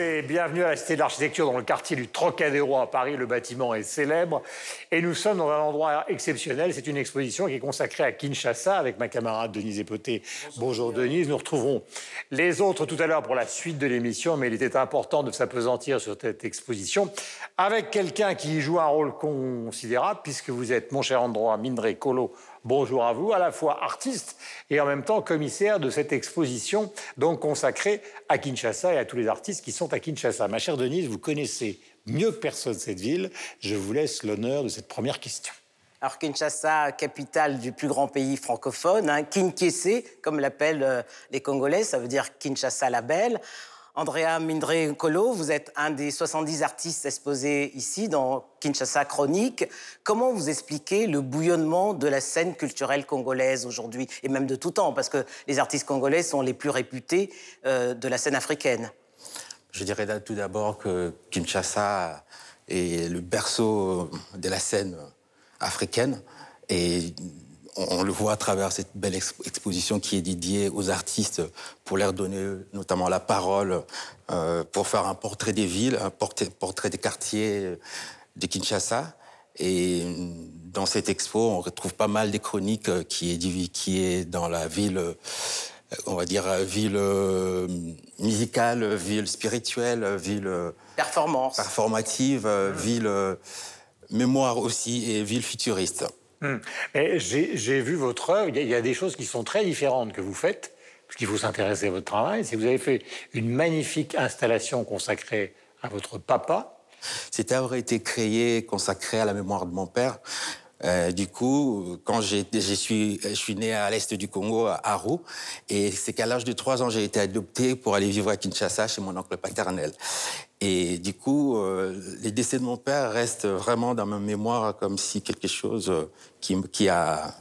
et bienvenue à la Cité de l'Architecture dans le quartier du Trocadéro à Paris. Le bâtiment est célèbre et nous sommes dans un endroit exceptionnel. C'est une exposition qui est consacrée à Kinshasa avec ma camarade Denise Epoté. Bonjour, Denise. Nous retrouverons les autres tout à l'heure pour la suite de l'émission, mais il était important de s'apesantir sur cette exposition avec quelqu'un qui joue un rôle considérable puisque vous êtes, mon cher Androa Mindré Kolo, Bonjour à vous, à la fois artiste et en même temps commissaire de cette exposition donc consacrée à Kinshasa et à tous les artistes qui sont à Kinshasa. Ma chère Denise, vous connaissez mieux que personne cette ville. Je vous laisse l'honneur de cette première question. Alors Kinshasa, capitale du plus grand pays francophone, hein, comme l'appellent euh, les Congolais, ça veut dire Kinshasa la belle. Andrea Mindré Kolo, vous êtes un des 70 artistes exposés ici dans Kinshasa Chronique. Comment vous expliquez le bouillonnement de la scène culturelle congolaise aujourd'hui, et même de tout temps, parce que les artistes congolais sont les plus réputés euh, de la scène africaine? Je dirais tout d'abord que Kinshasa est le berceau de la scène africaine. Et on, le voit à travers cette belle exposition qui est dédiée aux artistes pour leur donner notamment la parole, euh, pour faire un portrait des villes, un portrait, des quartiers de Kinshasa. Et dans cette expo, on retrouve pas mal des chroniques qui est, qui est dans la ville, on va dire, ville euh, musicale, ville spirituelle, ville... Performance. Performative, ville mémoire aussi et ville futuriste. Hmm. J'ai vu votre œuvre, il y, a des choses qui sont très différentes que vous faites, parce qu'il faut s'intéresser à votre travail. Si vous avez fait une magnifique installation consacrée à votre papa. Cette œuvre a été créée, consacrée à la mémoire de mon père. Euh, du coup, quand je suis, je suis né à l'est du Congo, à Aru, et c'est qu'à l'âge de trois ans, j'ai été adopté pour aller vivre à Kinshasa chez mon oncle paternel. Et du coup, euh, les décès de mon père restent vraiment dans ma mémoire comme si quelque chose euh, qui, qui, a,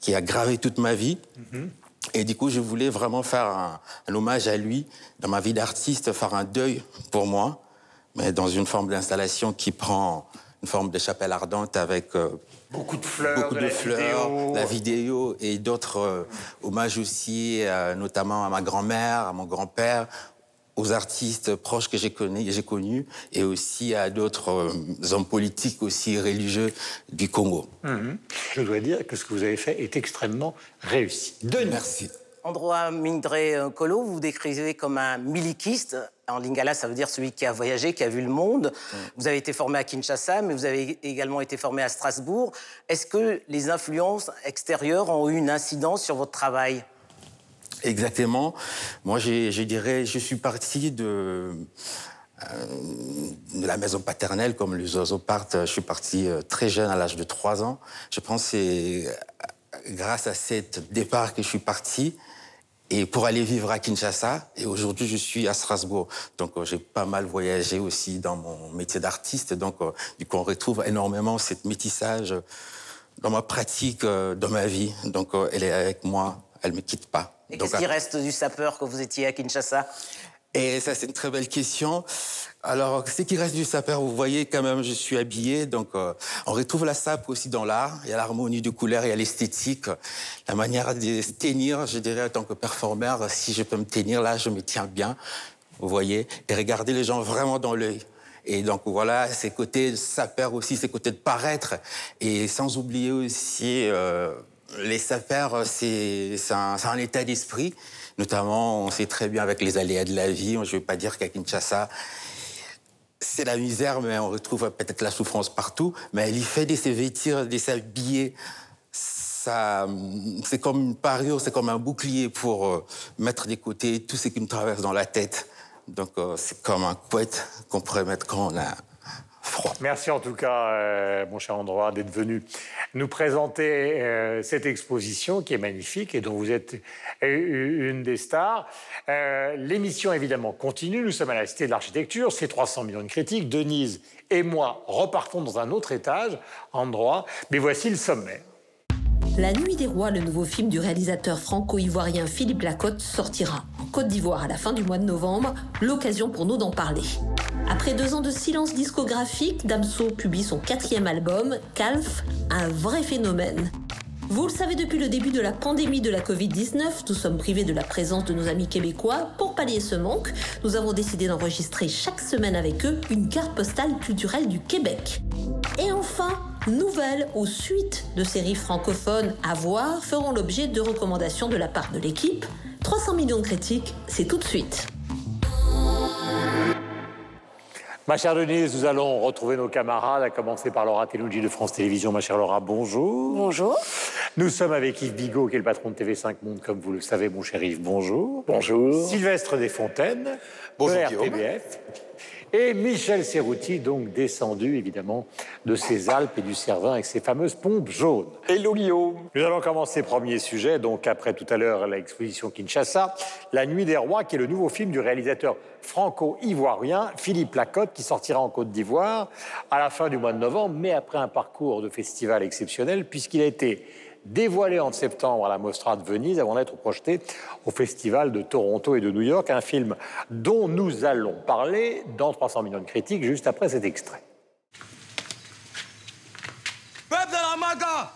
qui a gravé toute ma vie. Mm-hmm. Et du coup, je voulais vraiment faire un, hommage à lui dans ma vie d'artiste, faire un deuil pour moi, mais dans une forme d'installation qui prend une forme de chapelle ardente avec euh, beaucoup de fleurs, beaucoup de, la, fleurs vidéo. la vidéo et d'autres hommages aussi, notamment à ma grand-mère, à mon grand-père, aux artistes proches que j'ai connus, connus et aussi à d'autres euh, hommes politiques aussi religieux du Congo. Mhm. Je dois dire que ce que vous avez fait est extrêmement réussi. De Merci. Androa Mindré Kolo, vous vous décrivez comme un milikiste. En lingala, ça veut dire celui qui a voyagé, qui a vu le monde. Vous avez été formé à Kinshasa, mais vous avez également été formé à Strasbourg. Est-ce que les influences extérieures ont eu une incidence sur votre travail? Exactement. Moi, je dirais, je suis parti de, euh, de la maison paternelle, comme les oiseaux partent. Je suis parti euh, très jeune, à l'âge de 3 ans. Je pense que c'est euh, grâce à cet départ que je suis parti. Et pour aller vivre à Kinshasa, et aujourd'hui je suis à Strasbourg. Donc j'ai pas mal voyagé aussi dans mon métier d'artiste. Donc du coup on retrouve énormément cette métissage dans ma pratique, dans ma vie. Donc elle est avec moi, elle me quitte pas. Et qu'est-ce qui reste du sapeur que vous étiez à Kinshasa? Et ça, c'est une très belle question. Alors, ce qui reste du sapeur, vous voyez quand même, je suis habillé, donc euh, on retrouve la sape aussi dans l'art. Il y a l'harmonie de couleurs, il y a l'esthétique, la manière de se tenir. Je dirais en tant que performeur, si je peux me tenir là, je me tiens bien, vous voyez, et regarder les gens vraiment dans l'œil. Et donc voilà, ces côtés de aussi, ces côtés de paraître, et sans oublier aussi. Euh, les sapeurs, c'est un, état d'esprit. Notamment, on sait très bien avec les aléas de la vie. Je ne veux pas dire qu'à Kinshasa, c'est la misère, mais on retrouve peut-être la souffrance partout. Mais elle y fait de se vêtir, de s'habiller. C'est comme une parure, c'est comme un bouclier pour euh, mettre de côté tout ce qui me traverse dans la tête. Donc, euh, c'est comme un couette qu'on pourrait mettre quand on a Merci en tout cas, euh, mon cher Android, d'être venu nous présenter euh, cette exposition qui est magnifique et dont vous êtes une des stars. Euh, l'émission, évidemment, continue. Nous sommes à la Cité de l'Architecture. C'est 300 millions de critiques. Denise et moi repartons dans un autre étage, en droit. Mais voici le sommaire. La Nuit des Rois, le nouveau film du réalisateur franco-ivoirien Philippe Lacotte, sortira Côte d'Ivoire à la fin du mois de novembre. L'occasion pour nous d'en parler. Après deux ans de silence discographique, Damso publie son quatrième album, Calf, un vrai phénomène. Vous le savez, depuis le début de la pandémie de la Covid-19, nous sommes privés de la présence de nos amis québécois. Pour pallier ce manque, nous avons décidé d'enregistrer chaque semaine avec eux une carte postale culturelle du Québec. Et enfin, nouvelles ou suites de séries francophones à voir feront l'objet de recommandations de la part de l'équipe. 300 millions de critiques, c'est tout de suite. Ma chère Denise, nous allons retrouver nos camarades, à commencer par Laura Telouji de France Télévisions. Ma chère Laura, bonjour. Bonjour. Nous sommes avec Yves Bigot, qui est le patron de TV5 Monde, comme vous le savez, mon cher Yves, bonjour. Bonjour. Sylvestre Desfontaines, Bonjour, de Guillaume. RTBF. Et Michel Serrouti, donc descendu évidemment de ces Alpes et du Cervin avec ses fameuses pompes jaunes. Hello Guillaume. Nous allons commencer premier sujet, donc après tout à l'heure l'exposition Kinshasa, La Nuit des Rois, qui est le nouveau film du réalisateur franco-ivoirien Philippe Lacotte, qui sortira en Côte d'Ivoire à la fin du mois de novembre, mais après un parcours de festival exceptionnel, puisqu'il a été dévoilé en septembre à la Mostra de Venise avant d'être projeté au Festival de Toronto et de New York, un film dont nous allons parler dans 300 millions de critiques juste après cet extrait. Peuple de la Maga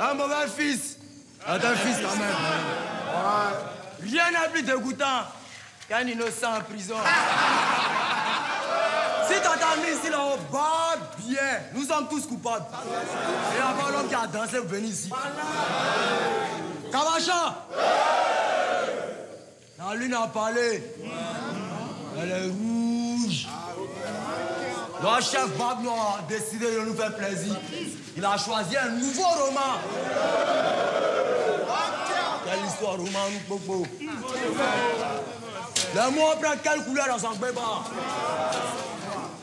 Un mauvais fils Un un fils quand même. Ouais. Rien n'est plus dégoûtant qu'un innocent en prison. si t'entends ici là-haut, Nous sommes tous coupables. Et avant l'homme qui a dansé, vous venez ici. Kamacha La lune a parlé. Elle est rouge. Le chef Bob Noir a décidé de nous faire plaisir. Il a choisi un nouveau roman. Quelle histoire roman, nous, Bobo Le mot prend quelle couleur dans son bébé?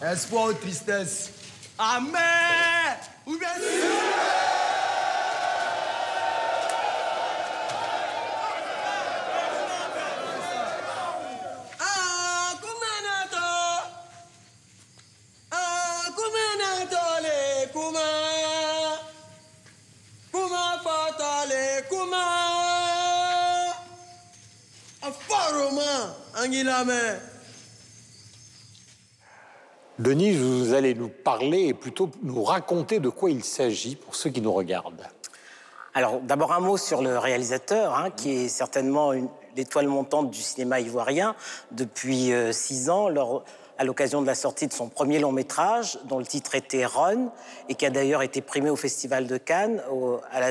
Espoir ou tristesse? Amen. Ou bien Ah, Kumenato Ah, Kumenatole, Kuma Kuma Fatale, Kuma Un fort roman, Anguilame Denis, vous allez nous parler et plutôt nous raconter de quoi il s'agit pour ceux qui nous regardent. Alors, d'abord un mot sur le réalisateur, hein, qui est certainement l'étoile montante du cinéma ivoirien depuis euh, six ans, à l'occasion de la sortie de son premier long métrage, dont le titre était Run, et qui a d'ailleurs été primé au Festival de Cannes,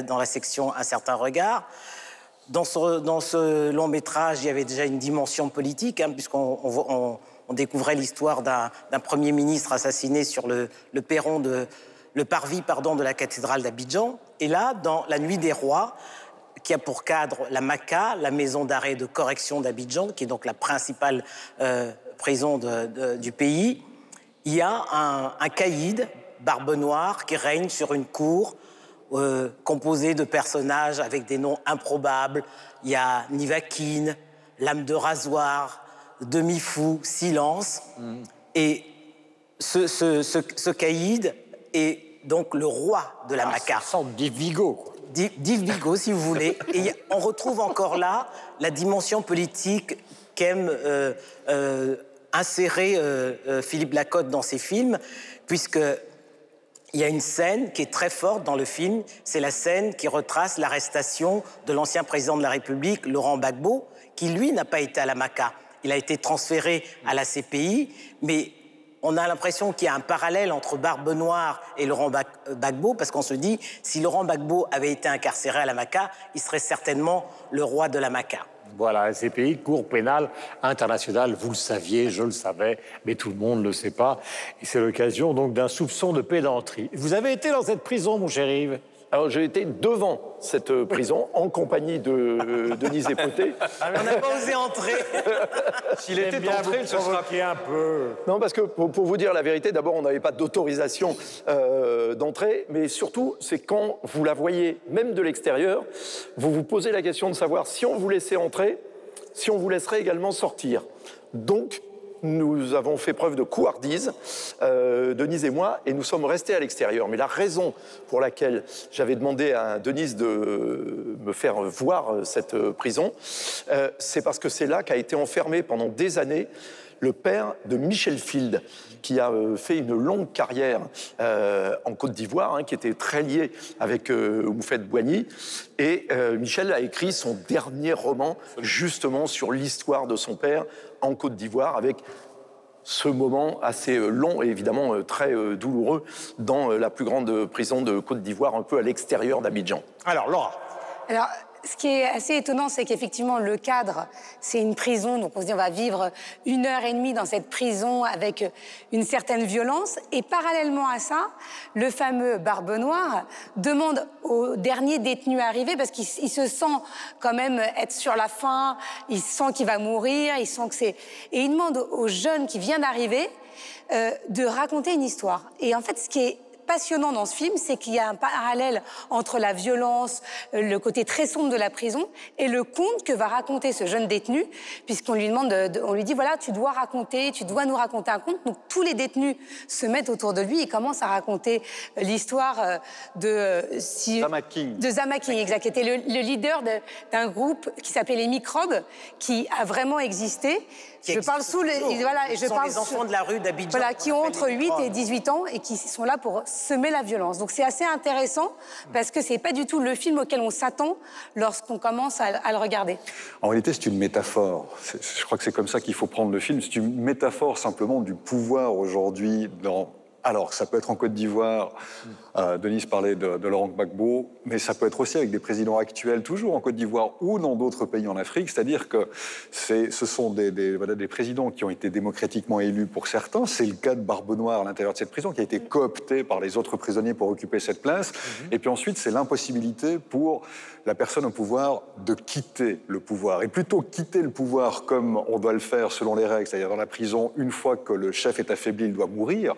dans la section Un certain regard. Dans ce, long métrage, il y avait déjà une dimension politique, hein, puisqu'on on découvrait l'histoire d'un Premier ministre assassiné sur le, perron de le parvis pardon, de la cathédrale d'Abidjan. Et là, dans La Nuit des Rois, qui a pour cadre la MACA, la maison d'arrêt de correction d'Abidjan, qui est donc la principale euh, prison du pays, il y a un, un caïd, Barbe Noire, qui règne sur une cour euh, composée de personnages avec des noms improbables. Il y a Nivakin, L'âme de rasoir, Demi-fou, Silence. Et ce, ce, ce, ce caïd est donc le roi de la Maca. Une sorte d'Ivigo. quoi. D'Yves d'Yves Bigot, si vous voulez. Et on retrouve encore là la dimension politique qu'aime euh, euh, insérer euh, Philippe Lacotte dans ses films, puisque il y a une scène qui est très forte dans le film, c'est la scène qui retrace l'arrestation de l'ancien président de la République, Laurent Gbagbo, qui lui n'a pas été à la MACA. Il a été transféré à la CPI, mais on a l'impression qu'il y a un parallèle entre Barbe Noire et Laurent euh, Gbagbo, parce qu'on se dit, si Laurent Gbagbo avait été incarcéré à la MACA, il serait certainement le roi de la MACA. Voilà, CPI, Cour pénale internationale, vous le saviez, je le savais, mais tout le monde ne le sait pas. Et c'est l'occasion donc d'un soupçon de pédanterie. Vous avez été dans cette prison, mon cher Yves? Alors j'ai été devant cette euh, prison en compagnie de euh, Denise Epoté. On n'a pas osé entrer. S'il était bien entré, vous il se sera un peu. Non, parce que pour, pour vous dire la vérité, d'abord, on n'avait pas d'autorisation euh, d'entrée, mais surtout, c'est quand vous la voyez, même de l'extérieur, vous vous posez la question de savoir si on vous laissait entrer, si on vous laisserait également sortir. Donc, nous avons fait preuve de couardise, euh, Denise et moi, et nous sommes restés à l'extérieur. Mais la raison pour laquelle j'avais demandé à Denise de me faire voir cette prison, euh, c'est parce que c'est là qu'a été enfermé pendant des années le père de Michel Field, qui a euh, fait une longue carrière euh, en Côte d'Ivoire, hein, qui était très lié avec euh, Moufette Boigny. Et euh, Michel a écrit son dernier roman justement sur l'histoire de son père en Côte d'Ivoire, avec ce moment assez long et évidemment très douloureux dans la plus grande prison de Côte d'Ivoire, un peu à l'extérieur d'Abidjan. Alors, Laura, Alors, ce qui est assez étonnant, c'est qu'effectivement, le cadre, c'est une prison. Donc, on se dit, on va vivre une heure et demie dans cette prison avec une certaine violence. Et parallèlement à ça, le fameux Barbe Noire demande au dernier détenu arrivé, parce qu'il il se sent quand même être sur la fin, il sent qu'il va mourir, il sent que c'est. Et il demande au jeune qui vient d'arriver euh, de raconter une histoire. Et en fait, ce qui est passionnant dans ce film, c'est qu'il y a un parallèle entre la violence, le côté très sombre de la prison, et le conte que va raconter ce jeune détenu, puisqu'on lui demande, de- de- on lui dit voilà, tu dois raconter, tu dois nous raconter un conte. Donc tous les détenus se mettent autour de lui et commencent à raconter euh, l'histoire euh, de euh, si- Zama King. de Zama King, exact, qui était le, le leader de- d'un groupe qui s'appelait les Microbes, qui a vraiment existé. Qui je parle sous les, toujours. voilà, et Ce je sont parle les enfants sous- de la rue d'Abidjan Voilà, qui ont entre les 8 et Microbes. 18 ans et qui sont là pour semer la violence. Donc c'est assez intéressant parce que c'est pas du tout le film auquel on s'attend lorsqu'on commence à, à le regarder. En réalité, c'est une métaphore. Je crois que c'est comme ça qu'il faut prendre le film. C'est une métaphore simplement du pouvoir aujourd'hui dans. Alors, ça peut être en Côte d'Ivoire, euh, Denise parlait de, de Laurent Gbagbo, mais ça peut être aussi avec des présidents actuels, toujours en Côte d'Ivoire ou dans d'autres pays en Afrique. C'est-à-dire que ce sont des, des- voilà, des présidents qui ont été démocratiquement élus pour certains. C'est le cas de Barbe Noire à l'intérieur de cette prison, qui a été coopté par les autres prisonniers pour occuper cette place. Et puis ensuite, c'est l'impossibilité pour la personne au pouvoir de quitter le pouvoir. Et plutôt quitter le pouvoir comme on doit le faire selon les règles, c'est-à-dire dans la prison, une fois que le chef est affaibli, il doit mourir.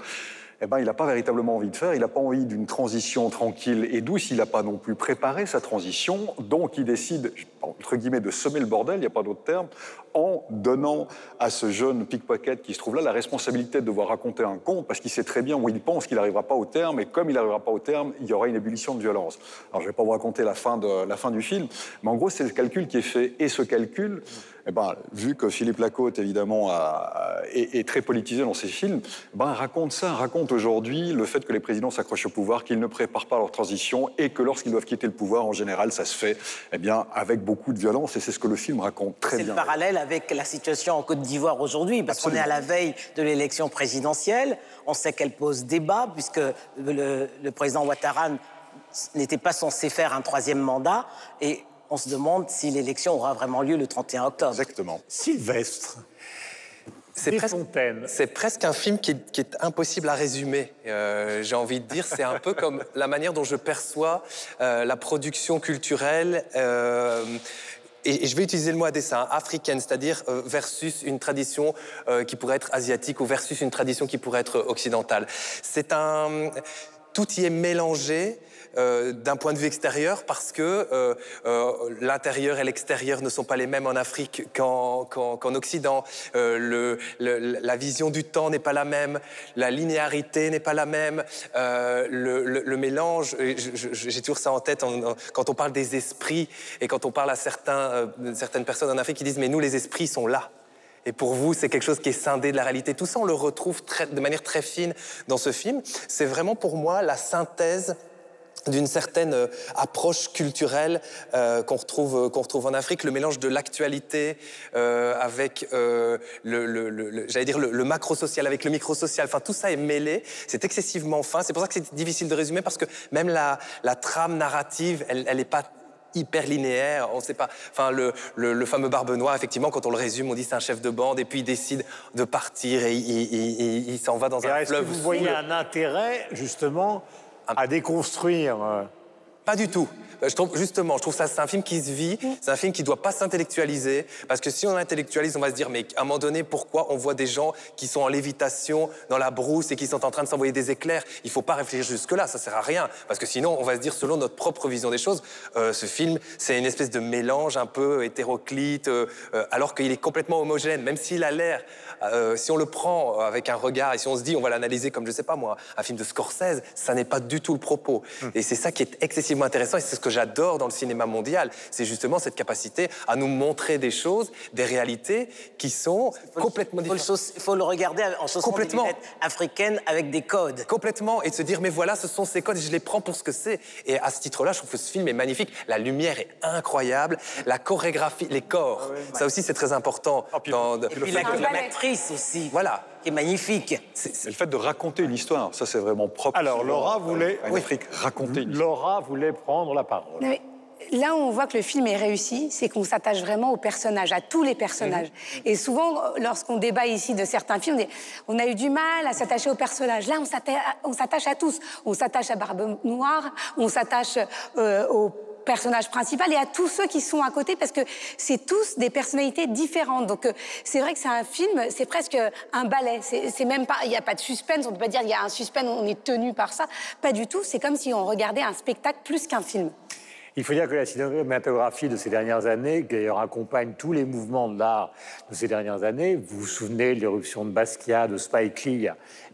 Eh ben, il n'a pas véritablement envie de faire, il n'a pas envie d'une transition tranquille et douce, il n'a pas non plus préparé sa transition, donc il décide, entre guillemets, de semer le bordel, il n'y a pas d'autre terme, en donnant à ce jeune pickpocket qui se trouve là la responsabilité de devoir raconter un conte, parce qu'il sait très bien où il pense qu'il n'arrivera pas au terme, et comme il n'arrivera pas au terme, il y aura une ébullition de violence. Alors je ne vais pas vous raconter la fin, de, la fin du film, mais en gros c'est le calcul qui est fait, et ce calcul, eh ben, vu que Philippe Lacote, évidemment, a- est, est très politisé dans ses films, ben, raconte ça, raconte aujourd'hui le fait que les présidents s'accrochent au pouvoir, qu'ils ne préparent pas leur transition et que lorsqu'ils doivent quitter le pouvoir, en général, ça se fait eh bien, avec beaucoup de violence et c'est ce que le film raconte très C'est bien. le parallèle avec la situation en Côte d'Ivoire aujourd'hui, parce qu'on est à la veille de l'élection présidentielle. On sait qu'elle pose débat, puisque le, le président Ouattara n'était pas censé faire un troisième mandat. Et on se demande si l'élection aura vraiment lieu le 31 octobre. Exactement. Sylvestre, C'est presque, c'est presque un film qui est, qui est impossible à résumer. Euh, J'ai envie de dire, c'est un peu comme la manière dont je perçois euh, la production culturelle. euh, et, je vais utiliser le mot à dessein, africaine, c'est-à-dire versus une tradition qui pourrait être asiatique ou versus une tradition qui pourrait être occidentale. C'est un, tout y est mélangé. Euh, d'un point de vue extérieur parce que euh, euh, l'intérieur et l'extérieur ne sont pas les mêmes en Afrique qu'en Occident. La vision du temps n'est pas la même, la linéarité n'est pas la même, le, mélange. J'ai toujours ça en tête quand on parle des esprits et quand on parle à certains, certaines personnes en Afrique qui disent mais nous les esprits sont là. Et pour vous, c'est quelque chose qui est scindé de la réalité. Tout ça, on le retrouve de manière très fine dans ce film. C'est vraiment pour moi la synthèse d'une certaine euh, approche culturelle euh, qu'on retrouve, euh, qu'on retrouve en Afrique, le mélange de l'actualité euh, avec euh, le, le- le- le- j'allais dire le, le macro-social, avec le micro-social. Enfin, tout ça est mêlé. C'est excessivement fin. C'est pour ça que c'est difficile de résumer parce que même la, la trame narrative, elle n'est pas hyper linéaire, on sait pas. Enfin, le, le, le fameux Barbe Noire, effectivement, quand on le résume, on dit c'est un chef de bande, et puis il décide de partir et il, il- il- il s'en va dans Et un Est-ce que vous voyez un intérêt, justement, à déconstruire euh, Pas du tout. Euh, Je trouve, justement, je trouve ça, c'est un film qui se vit, c'est un film qui ne doit pas s'intellectualiser, parce que si on intellectualise, on va se dire, mais à un moment donné, pourquoi on voit des gens qui sont en lévitation dans la brousse et qui sont en train de s'envoyer des éclairs? Il ne faut pas réfléchir jusque-là, ça sert à rien, parce que sinon, on va se dire, selon notre propre vision des choses, euh, ce film, c'est une espèce de mélange un peu hétéroclite, euh, euh, alors qu'il est complètement homogène, même s'il a l'air, si on le prend avec un regard et si on se dit, on va l'analyser comme, je sais pas moi, un film de Scorsese, ça n'est pas du tout le propos. Et c'est ça qui est excessivement excessivement intéressant et c'est ce que j'adore dans le cinéma mondial. C'est justement cette capacité à nous montrer des choses, des réalités qui sont complètement le différentes. sauce- il faut le regarder en Complètement. lunettes africaines avec des codes. Complètement, et de se dire, mais voilà, ce sont ces codes, et je les prends pour ce que c'est. Et à ce titre-là, je trouve que ce film est magnifique. La lumière est incroyable, la chorégraphie, les corps, ça aussi c'est très important. dans- Et puis la- Un ballet. l'actrice aussi, Voilà. Est magnifique. Et le fait de raconter une histoire, ça c'est vraiment propre. Alors, Laura voulait- En oui. Afrique, raconter une. Laura voulait prendre la parole. Mais Là où on voit que le film est réussi, c'est qu'on s'attache vraiment aux personnages, à tous les personnages. Et souvent, lorsqu'on débat ici de certains films, on a eu du mal à s'attacher aux personnages. Là, on s'atta- on s'attache à tous. On s'attache à Barbe Noire, on s'attache euh, au personnage principal et à tous ceux qui sont à côté parce que c'est tous des personnalités différentes. Donc euh, c'est vrai que c'est un film, c'est presque un ballet. C'est même pas, il n'y a pas de suspense. On peut pas dire il y a un suspense, on est tenu par ça. Pas du tout. C'est comme si on regardait un spectacle plus qu'un film. Il faut dire que la cinématographie de ces dernières années, qui d'ailleurs accompagne tous les mouvements de l'art de ces dernières années, vous vous souvenez de l'éruption de Basquiat, de Spike Lee,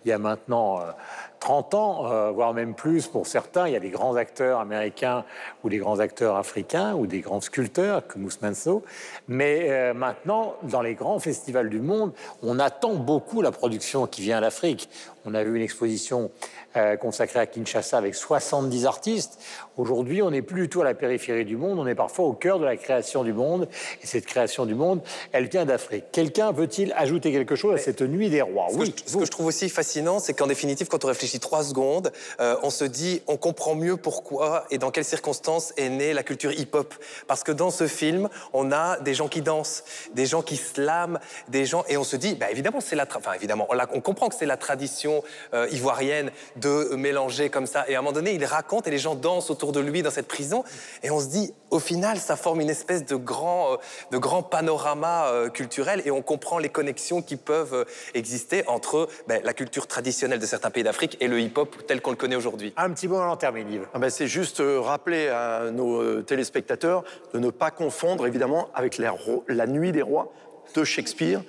il y a, maintenant euh, 30 ans, euh, voire même plus pour certains. Il y a des grands acteurs américains ou des grands acteurs africains ou des grands sculpteurs comme Manso. Mais euh, maintenant, dans les grands festivals du monde, on attend beaucoup la production qui vient d'Afrique. On a vu une exposition euh, consacrée à Kinshasa avec 70 artistes. Aujourd'hui, on n'est plus du tout à la périphérie du monde, on est parfois au cœur de la création du monde. Et cette création du monde, elle vient d'Afrique. Quelqu'un veut-il ajouter quelque chose à cette nuit des rois? Ce que, je, ce que je trouve aussi fascinant, c'est qu'en définitive, quand on réfléchit trois secondes, euh, on se dit, on comprend mieux pourquoi et dans quelles circonstances est née la culture hip-hop. Parce que dans ce film, on a des gens qui dansent, des gens qui slament, des gens, et on se dit, bah, évidemment, c'est la, enfin évidemment, on, la- on comprend que c'est la tradition euh, ivoirienne de mélanger comme ça. Et à un moment donné, il raconte et les gens dansent autour de lui dans cette prison, et on se dit, au final, ça forme une espèce de grand, euh, de grand panorama euh, culturel, et on comprend les connexions qui peuvent euh, exister entre ben, la culture traditionnelle de certains pays d'Afrique et le hip-hop tel qu'on le connaît aujourd'hui. Un petit mot en termine, Yves. Ah ben, c'est juste rappeler à nos téléspectateurs de ne pas confondre évidemment avec la Nuit des Rois de Shakespeare,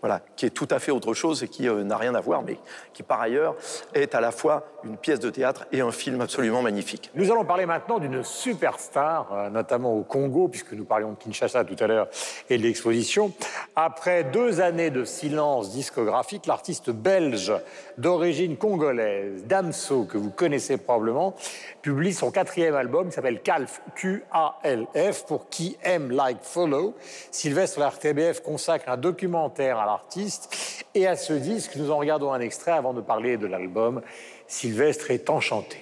voilà, qui est tout à fait autre chose et qui euh, n'a rien à voir, mais qui par ailleurs est à la fois une pièce de théâtre et un film absolument magnifique. Nous allons parler maintenant d'une superstar, euh, notamment au Congo, puisque nous parlions de Kinshasa tout à l'heure et de l'exposition. Après deux années de silence discographique, l'artiste belge d'origine congolaise, Damso, que vous connaissez probablement, publie son quatrième album qui s'appelle Calf, Q-A-L-F, pour qui aime like follow. Sylvestre RTBF consacre un documentaire à l'artiste et à ce disque. Nous en regardons un extrait avant de parler de l'album. Sylvestre est enchanté.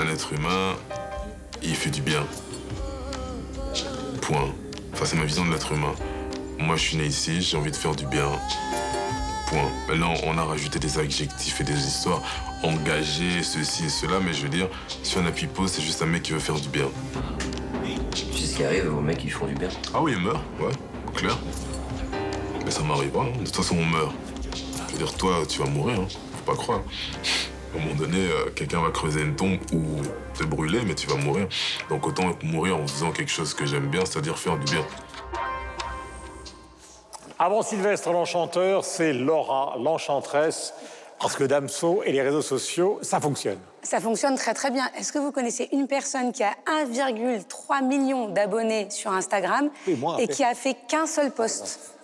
Un être humain, il fait du bien. Point. Enfin, c'est ma vision de l'être humain. Moi, je suis né ici, j'ai envie de faire du bien. Point. Maintenant, on a rajouté des adjectifs et des histoires, engagé, ceci et cela, mais je veux dire, si on a pipo, c'est juste un mec qui veut faire du bien. Tu sais ce qui arrive aux mecs qui font du bien Ah oui, il meurt, ouais, clair. Mais ça m'arrive pas, hein. de toute façon, on meurt. Je veux dire, toi, tu vas mourir, hein. faut pas croire. À un moment donné, euh, quelqu'un va creuser une tombe ou te brûler, mais tu vas mourir. Donc autant mourir en faisant quelque chose que j'aime bien, c'est-à-dire faire du bien. Avant Sylvestre l'enchanteur, c'est Laura l'enchanteresse, parce que Damso et les réseaux sociaux, ça fonctionne. Ça fonctionne très très bien. Est-ce que vous connaissez une personne qui a 1,3 million d'abonnés sur Instagram Oui, moi, et qui a fait qu'un seul post?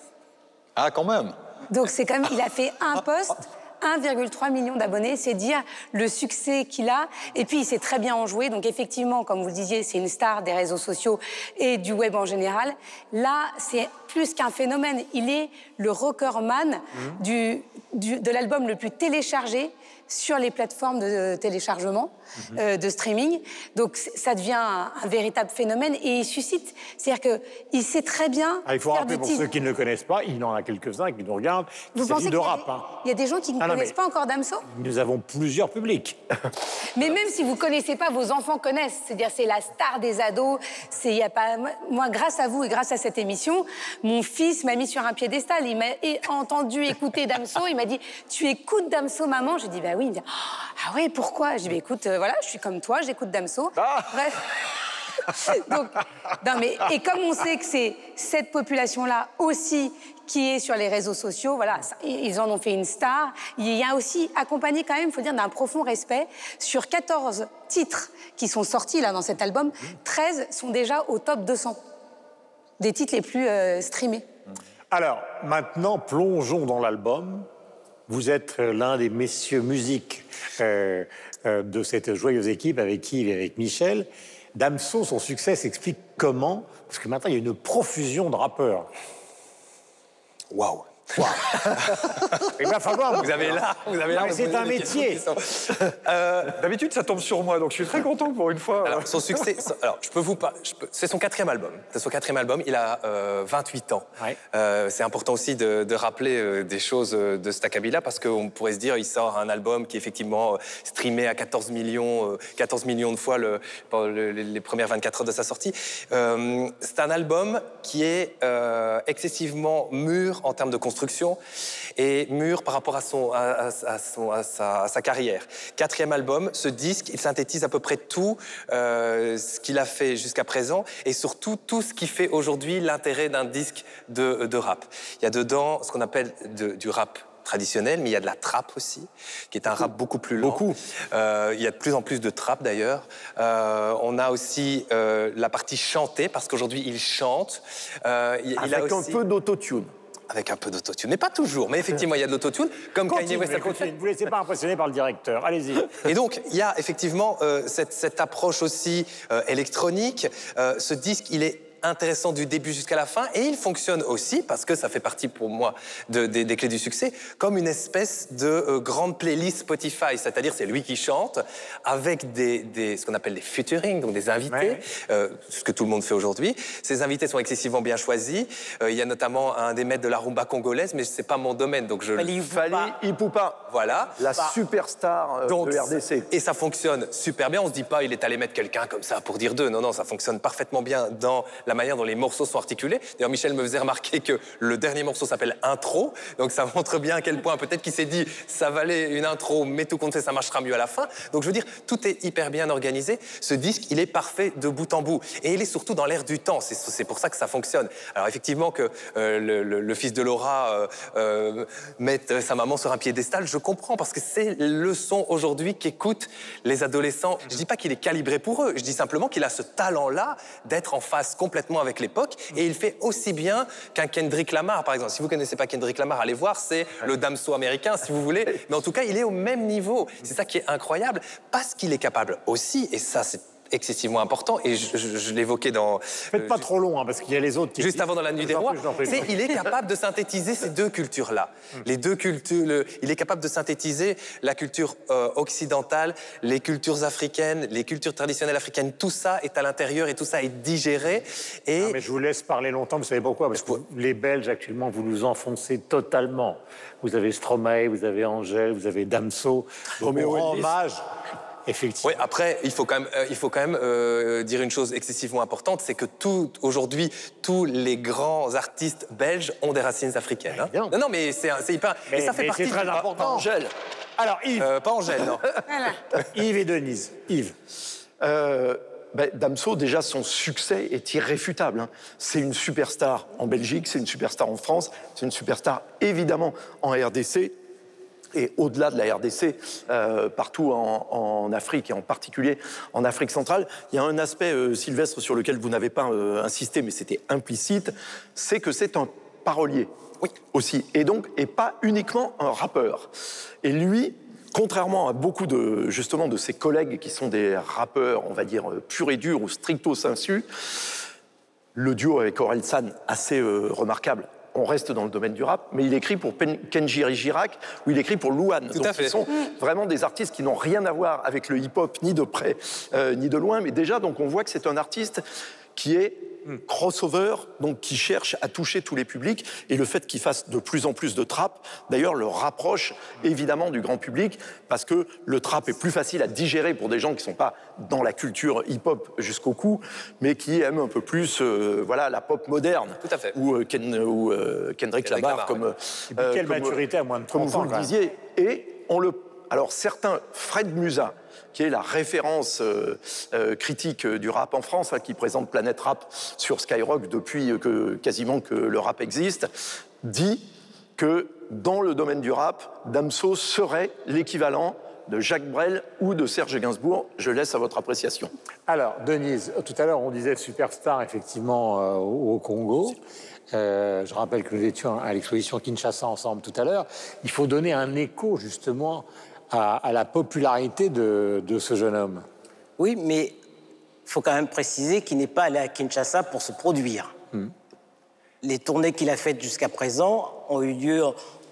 Ah, quand même Donc c'est quand même, il a fait un post, 1,3 million d'abonnés, c'est dire le succès qu'il a. Et puis il sait très bien en jouer. Donc effectivement, comme vous le disiez, c'est une star des réseaux sociaux et du web en général. Là, c'est plus qu'un phénomène. Il est le recordman du, du- de l'album le plus téléchargé sur les plateformes de téléchargement, euh, de streaming. Donc ça devient un, un véritable phénomène et il suscite. C'est-à-dire qu'il sait très bien Ah, il faut faire rappeler pour ceux qui ne le connaissent pas, il y en a quelques-uns qui nous regardent, il Vous pensez de qu'il y a rap. des- hein. Il y a des gens qui ne Ah connaissent pas encore Damso? Nous avons plusieurs publics. Mais même si vous connaissez pas, vos enfants connaissent. C'est-à-dire, c'est la star des ados. Y a pas, moi, grâce à vous et grâce à cette émission, mon fils m'a mis sur un piédestal. Il m'a entendu écouter Damso. Il m'a dit, tu écoutes Damso, maman? J'ai dit, bah oui. Il me dit, ah ouais, pourquoi? J'ai dit, bah, écoute, euh, voilà, je suis comme toi, j'écoute Damso. Ah. Bref. Donc, non, mais, et comme on sait que c'est cette population-là aussi qui est sur les réseaux sociaux, voilà, ça- ils en ont fait une star. Il y a aussi accompagné quand même, il faut dire, d'un profond respect. Sur 14 titres qui sont sortis là dans cet album, 13 sont déjà au top 200 des titres les plus euh, streamés. Alors, maintenant, plongeons dans l'album. Vous êtes euh, l'un des messieurs musique euh, de cette joyeuse équipe avec Yves et avec Michel. Damso, son succès s'explique comment? Parce que maintenant, il y a une profusion de rappeurs. Waouh Il va falloir. Vous avez là, vous avez là. C'est un métier. sont- D'habitude, ça tombe sur moi, donc je suis très content pour une fois. Alors, son succès, son- alors, je peux vous pas, je peux- c'est son quatrième album. C'est son quatrième album. Il a euh, 28 ans. Ouais. Euh, c'est important aussi de, de rappeler euh, des choses euh, de cet acabit-là parce qu'on pourrait se dire, il sort un album qui est effectivement euh, streamé à 14 millions, euh, 14 millions de fois le, les les premières 24 heures de sa sortie. Euh, c'est un album qui est euh, excessivement mûr en termes de construction et mûr par rapport à, son, à, à- à son- à sa, carrière. Quatrième album, ce disque, il synthétise à peu près tout euh, ce qu'il a fait jusqu'à présent et surtout tout ce qui fait aujourd'hui l'intérêt d'un disque de, de rap. Il y a dedans ce qu'on appelle de- du rap traditionnel, mais il y a de la trap aussi, qui est un rap beaucoup plus lent. Beaucoup. Euh, il y a de plus en plus de trap d'ailleurs. Euh, on a aussi euh, la partie chantée, parce qu'aujourd'hui il chante. Il, il a Avec aussi... un peu d'autotune. Avec un peu d'autotune, mais pas toujours. Mais effectivement, il y a de l'autotune, comme Kanye West a. Ne vous laissez pas impressionner par le directeur. Allez-y. Et donc, il y a effectivement euh, cette, cette approche aussi euh, électronique. Euh, ce disque, il est intéressant du début jusqu'à la fin et il fonctionne aussi parce que ça fait partie pour moi de- des- des clés du succès comme une espèce de euh, grande playlist Spotify c'est-à-dire c'est lui qui chante avec des, des- ce qu'on appelle des featuring donc des invités Ouais. euh, ce que tout le monde fait aujourd'hui ces invités sont excessivement bien choisis Euh, il y a notamment un des maîtres de la rumba congolaise mais c'est pas mon domaine donc je Fali Fali Ipupa, voilà la superstar euh, donc, de RDC. Et ça fonctionne super bien. On se dit pas, il est allé mettre quelqu'un comme ça pour dire deux. Non, non, ça fonctionne parfaitement bien dans la manière dont les morceaux sont articulés. D'ailleurs, Michel me faisait remarquer que le dernier morceau s'appelle Intro. Donc, ça montre bien à quel point, peut-être qu'il s'est dit, ça valait une intro, mais tout compte fait, ça marchera mieux à la fin. Donc, je veux dire, tout est hyper bien organisé. Ce disque, il est parfait de bout en bout. Et il est surtout dans l'air du temps. C'est- pour ça que ça fonctionne. Alors, effectivement, que euh, le, fils de Laura euh, euh, mette sa maman sur un piédestal, je comprends, parce que c'est le son aujourd'hui qu'écoutent les adolescents. Je dis pas qu'il est calibré pour eux, je dis simplement qu'il a ce talent-là d'être en phase complètement avec l'époque, et il fait aussi bien qu'un Kendrick Lamar, par exemple. Si vous connaissez pas Kendrick Lamar, allez voir, c'est le damso américain, si vous voulez. Mais en tout cas, il est au même niveau. C'est ça qui est incroyable, parce qu'il est capable aussi, et ça, c'est excessivement important, et je, je- je l'évoquais dans... Faites pas trop long, hein, parce qu'il y a les autres qui. Juste avant dans la nuit des rois, c'est il est capable de synthétiser ces deux cultures-là. Les deux cultures, le- il est capable de synthétiser la culture euh, occidentale, les cultures africaines, les cultures traditionnelles africaines. Tout ça est à l'intérieur et tout ça est digéré. Et mais je vous laisse parler longtemps, vous savez pourquoi Parce que les Belges, actuellement, vous nous enfoncez totalement. Vous avez Stromae, vous avez Angèle, vous avez Damso. Roméo hommage, effectivement. Oui, après, il faut quand même, euh, il faut quand même euh, dire une chose excessivement importante, c'est que tout, aujourd'hui, tous les grands artistes belges ont des racines africaines. hein. Non, non, mais c'est, hyper. Mais- et ça fait mais partie c'est très important. Angèle. Alors, Yves, Euh, pas Angèle, non. Yves et Denise. Yves. Euh, ben, Damso, déjà, son succès est irréfutable. hein. C'est une superstar en Belgique, c'est une superstar en France, c'est une superstar évidemment en RDC. Et au-delà de la RDC, euh, partout en, en Afrique et en particulier en Afrique centrale, il y a un aspect, euh, Sylvestre, sur lequel vous n'avez pas euh, insisté, mais c'était implicite, c'est que c'est un parolier. Oui. Aussi. Et donc, et pas uniquement un rappeur. Et lui, contrairement à beaucoup de, justement, de ses collègues qui sont des rappeurs, on va dire, euh, purs et durs ou stricto sensu, le duo avec Orelsan, assez remarquable. On reste dans le domaine du rap, mais il écrit pour Pen- Kenji Girac ou il écrit pour Louane. Tout Donc, à fait. Ce sont vraiment des artistes qui n'ont rien à voir avec le hip-hop, ni de près, euh, ni de loin. Mais déjà, donc, on voit que c'est un artiste qui est crossover, donc qui cherche à toucher tous les publics. Et le fait qu'il fasse de plus en plus de trap, d'ailleurs, le rapproche évidemment du grand public, parce que le trap est plus facile à digérer pour des gens qui ne sont pas dans la culture hip-hop jusqu'au cou, mais qui aiment un peu plus euh, voilà, la pop moderne. Tout à fait. Ou, euh, Ken- ou, euh, Kendrick Kendrick Lamar, Lamar, comme, ouais. quelle comme, maturité à moins de comme 30 vous ans, le disiez. Et on le Alors certains, Fred Musa, qui est la référence euh, euh, critique du rap en France, hein, qui présente Planète Rap sur Skyrock depuis quasiment que le rap existe, dit que dans le domaine du rap, Damso serait l'équivalent de Jacques Brel ou de Serge Gainsbourg. Je laisse à votre appréciation. Alors, Denise, tout à l'heure, on disait superstar, effectivement, euh, au Congo. Euh, je rappelle que nous étions à l'exposition Kinshasa ensemble tout à l'heure. Il faut donner un écho, justement, à, à la popularité de, de, ce jeune homme. Oui, mais il faut quand même préciser qu'il n'est pas allé à Kinshasa pour se produire. Hmm. Les tournées qu'il a faites jusqu'à présent ont eu lieu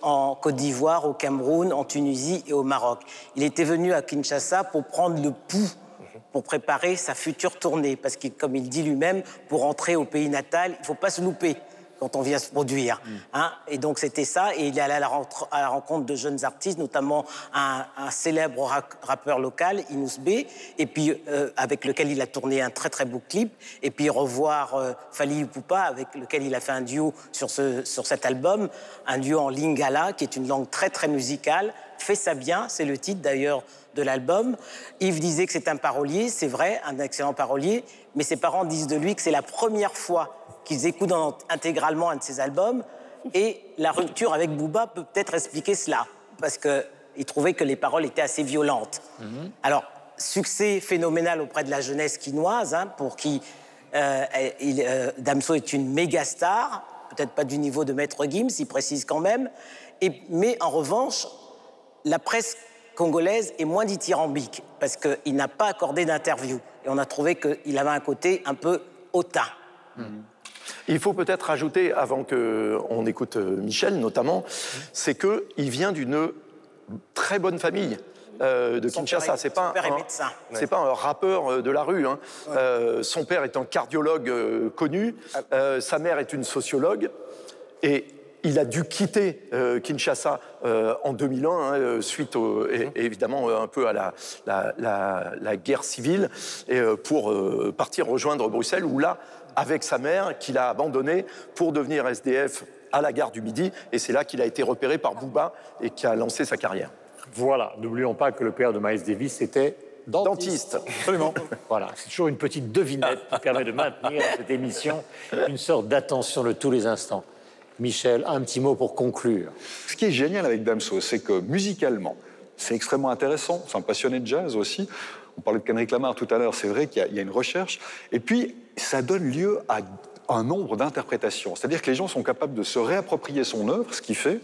en Côte d'Ivoire, au Cameroun, en Tunisie et au Maroc. Il était venu à Kinshasa pour prendre le pouls, pour préparer sa future tournée, parce que, comme il dit lui-même, pour entrer au pays natal, il ne faut pas se louper quand on vient se produire. Mm. Hein. Et donc c'était ça, et il est allé à la, à la, rencontre de jeunes artistes, notamment un, célèbre rappeur local, Inus B, et puis euh, avec lequel il a tourné un très très beau clip, et puis revoir euh, Fali Poupa, avec lequel il a fait un duo sur, ce, sur cet album, un duo en lingala, qui est une langue très très musicale, Fais ça bien, c'est le titre d'ailleurs de l'album. Yves disait que c'est un parolier, c'est vrai, un excellent parolier, mais ses parents disent de lui que c'est la première fois qu'ils écoutent intégralement un de ses albums. Et la rupture avec Booba peut peut-être expliquer cela, parce qu'il trouvait que les paroles étaient assez violentes. Mhm. Alors, succès phénoménal auprès de la jeunesse quinoise, hein, pour qui euh, euh, Damso est une méga star, peut-être pas du niveau de Maître Gims, il précise quand même. Et, mais en revanche, la presse congolaise est moins dithyrambique, parce qu'il n'a pas accordé d'interview. Et on a trouvé qu'il avait un côté un peu hautain. Mhm. Il faut peut-être rajouter, avant qu'on écoute euh, Michel notamment, c'est qu'il vient d'une très bonne famille. Euh, de Kinshasa. C'est pas, un, pas un rappeur euh, de la rue. Hein. son père est un cardiologue connu, ah. sa mère est une sociologue, et il a dû quitter Kinshasa en 2001, hein, suite mmh. évidemment un peu à la, la guerre civile, et, pour partir rejoindre Bruxelles, où là, avec sa mère qu'il a abandonnée pour devenir SDF à la gare du Midi. Et c'est là qu'il a été repéré par Booba et qui a lancé sa carrière. Voilà, n'oublions pas que le père de Miles Davis était dentiste. Absolument. voilà, c'est toujours une petite devinette qui permet de maintenir cette émission une sorte d'attention de tous les instants. Michel, un petit mot pour conclure. Ce qui est génial avec Damso, c'est que musicalement, c'est extrêmement intéressant. C'est un passionné de jazz aussi. On parlait de Kendrick Lamar tout à l'heure, c'est vrai qu'il y, a une recherche. Et puis, ça donne lieu à un nombre d'interprétations. C'est-à-dire que les gens sont capables de se réapproprier son œuvre, ce qui fait,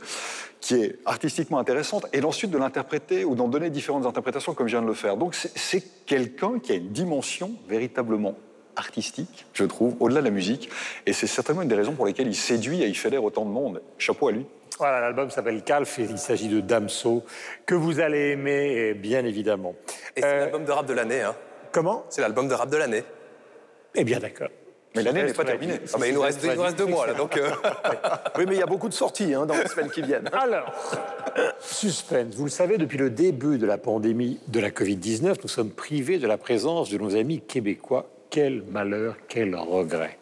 qui est artistiquement intéressante, et ensuite de l'interpréter ou d'en donner différentes interprétations comme je viens de le faire. Donc c'est quelqu'un qui a une dimension véritablement artistique, je trouve, au-delà de la musique, et c'est certainement une des raisons pour lesquelles il séduit et il fédère autant de monde. Chapeau à lui. Voilà, l'album s'appelle Calf et il s'agit de Damso, que vous allez aimer, bien évidemment. Et c'est euh, l'album de rap de l'année. Hein. Comment? C'est l'album de rap de l'année. Eh bien, d'accord. Mais l'année n'est pas terminée. Ah, mais il nous reste, deux mois, là, donc... Euh. oui, mais il y a beaucoup de sorties hein, dans les semaines qui viennent. Alors, suspense. Vous le savez, depuis le début de la pandémie de la Covid-19, nous sommes privés de la présence de nos amis québécois. Quel malheur, quel regret.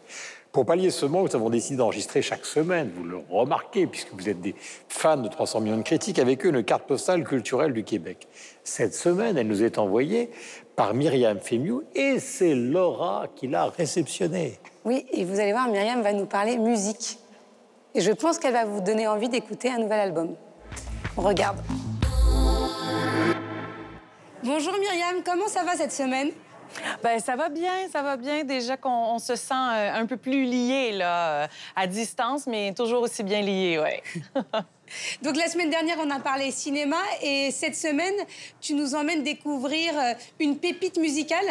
Pour pallier ce manque, nous avons décidé d'enregistrer chaque semaine, vous le remarquez, puisque vous êtes des fans de 300 millions de critiques, avec eux une carte postale culturelle du Québec. Cette semaine, elle nous est envoyée par Myriam Fémiou et c'est Laura qui l'a réceptionnée. Oui, et vous allez voir, Myriam va nous parler musique. Et je pense qu'elle va vous donner envie d'écouter un nouvel album. On regarde. Bonjour Myriam, comment ça va cette semaine? Ben, ça va bien, ça va bien. Déjà qu'on se sent euh, un peu plus lié là, euh, à distance, mais toujours aussi bien lié, ouais. Donc la semaine dernière, on a parlé cinéma et cette semaine, tu nous emmènes découvrir euh, une pépite musicale.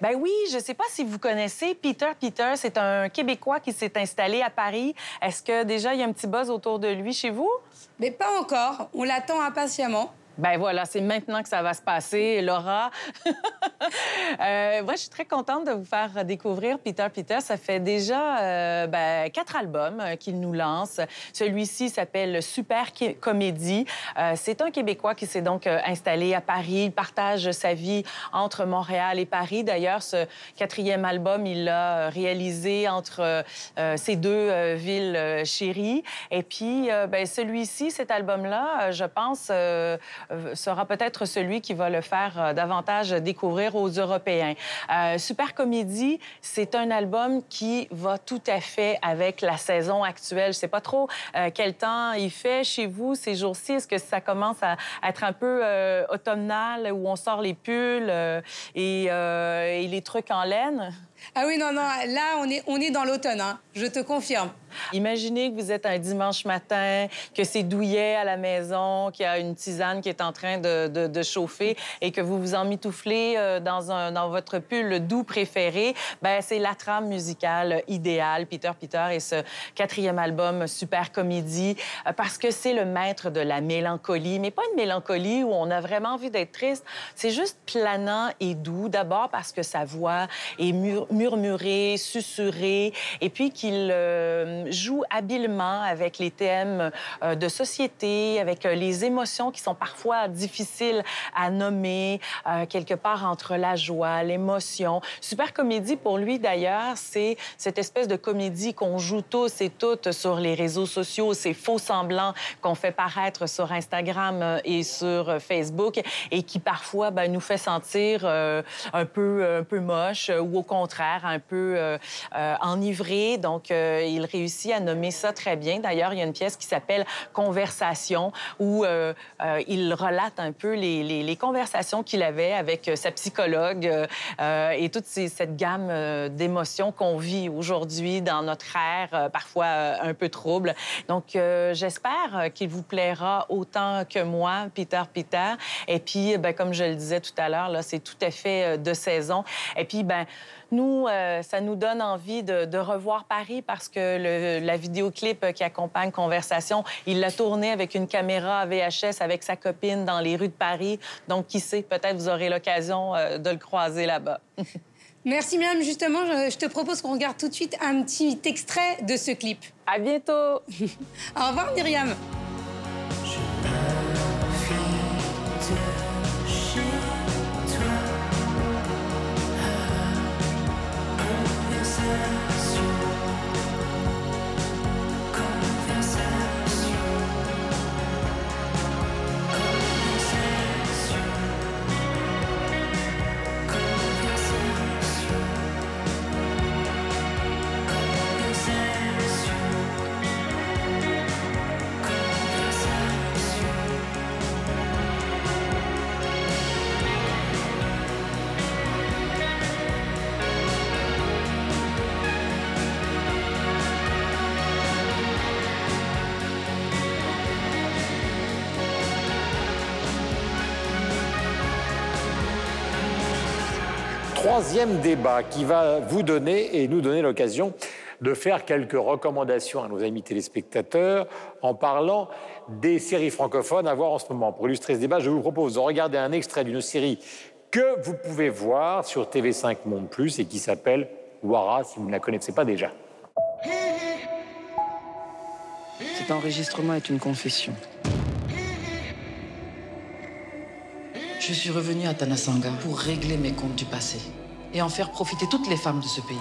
Ben oui, je ne sais pas si vous connaissez Peter Peter, c'est un Québécois qui s'est installé à Paris. Est-ce que déjà il y a un petit buzz autour de lui chez vous? Mais pas encore, on l'attend impatiemment. Ben voilà, c'est maintenant que ça va se passer, Laura. euh, moi, je suis très contente de vous faire découvrir Peter Peter. Ça fait déjà euh, ben, quatre albums euh, qu'il nous lance. Celui-ci s'appelle Super Comédie. C'est un Québécois qui s'est donc installé à Paris. Il partage sa vie entre Montréal et Paris. D'ailleurs, ce quatrième album, il l'a réalisé entre ces deux villes chéries. Et puis, ben, celui-ci, cet album-là, je pense sera peut-être celui qui va le faire euh, davantage découvrir aux Européens. Euh, Super Comédie, c'est un album qui va tout à fait avec la saison actuelle. Je sais pas trop euh, quel temps il fait chez vous ces jours-ci. Est-ce que ça commence à être un peu euh, automnal où on sort les pulls euh, et, euh, et les trucs en laine? Ah oui, non, non, là, on est, on est dans l'automne, hein, je te confirme. Imaginez que vous êtes un dimanche matin, que c'est douillet à la maison, qu'il y a une tisane qui est en train de, de- chauffer et que vous vous emmitouflez euh, dans, un, dans votre pull doux préféré. Ben, c'est la trame musicale idéale, Peter Peter et ce quatrième album Super Comédie, euh, parce que c'est le maître de la mélancolie, mais pas une mélancolie où on a vraiment envie d'être triste. C'est juste planant et doux. D'abord parce que sa voix est mur- murmurée, susurrée, et puis qu'il euh, joue habilement avec les thèmes euh, de société, avec euh, les émotions qui sont parfois difficiles à nommer, quelque part entre la joie, l'émotion. Super comédie, pour lui d'ailleurs, c'est cette espèce de comédie qu'on joue tous et toutes sur les réseaux sociaux, ces faux semblants qu'on fait paraître sur Instagram et sur Facebook et qui parfois ben, nous fait sentir un, peu, un peu moche ou au contraire un peu euh, euh, enivré. Donc, euh, il réussit à nommer ça très bien. D'ailleurs, il y a une pièce qui s'appelle Conversation où il relate un peu les, conversations qu'il avait avec sa psychologue et toute cette gamme d'émotions qu'on vit aujourd'hui dans notre ère, parfois un peu trouble. Donc, j'espère qu'il vous plaira autant que moi, Peter Peter. Et puis, ben, comme je le disais tout à l'heure, c'est tout à fait de saison. Et puis, ben, nous, euh, ça nous donne envie de, de revoir Paris parce que le- la vidéoclip qui accompagne Conversation, il l'a tourné avec une caméra VHS avec sa copine dans les rues de Paris. Donc, qui sait, peut-être vous aurez l'occasion euh, de le croiser là-bas. Merci, Myriam. Justement, je, je te propose qu'on regarde tout de suite un petit extrait de ce clip. À bientôt. Au revoir, Myriam. Troisième débat qui va vous donner et nous donner l'occasion de faire quelques recommandations à nos amis téléspectateurs en parlant des séries francophones à voir en ce moment. Pour illustrer ce débat, je vous propose de regarder un extrait d'une série que vous pouvez voir sur TV5 Monde Plus et qui s'appelle Wara, si vous ne la connaissez pas déjà. Cet enregistrement est une confession. Je suis revenue à Tanasanga pour régler mes comptes du passé et en faire profiter toutes les femmes de ce pays.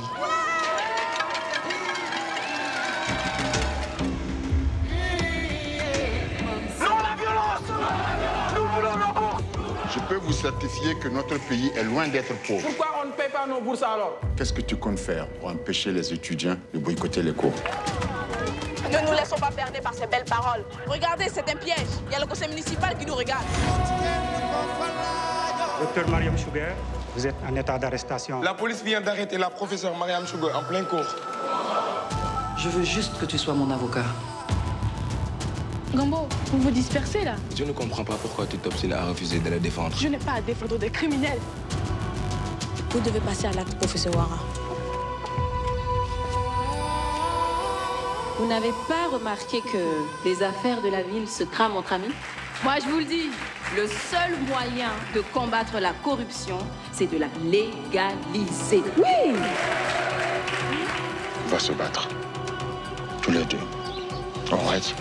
Non la violence Nous voulons nos bourses Je peux vous certifier que notre pays est loin d'être pauvre. Pourquoi on ne paie pas nos bourses alors? Qu'est-ce que tu comptes faire pour empêcher les étudiants de boycotter les cours? Ne nous laissons pas berner par ces belles paroles. Regardez, c'est un piège. Il y a le conseil municipal qui nous regarde. Docteur Mariam Sugar, vous êtes en état d'arrestation. La police vient d'arrêter la professeure Mariam Chougo en plein cours. Je veux juste que tu sois mon avocat. Gambo, vous vous dispersez là Je ne comprends pas pourquoi tu t'obstines à refuser de la défendre. Je n'ai pas à défendre des criminels. Vous devez passer à l'acte, professeur Wara. Vous n'avez pas remarqué que les affaires de la ville se trament entre amis? Moi, je vous le dis, le seul moyen de combattre la corruption, c'est de la légaliser. Oui On va se battre. Tous les deux. On reste.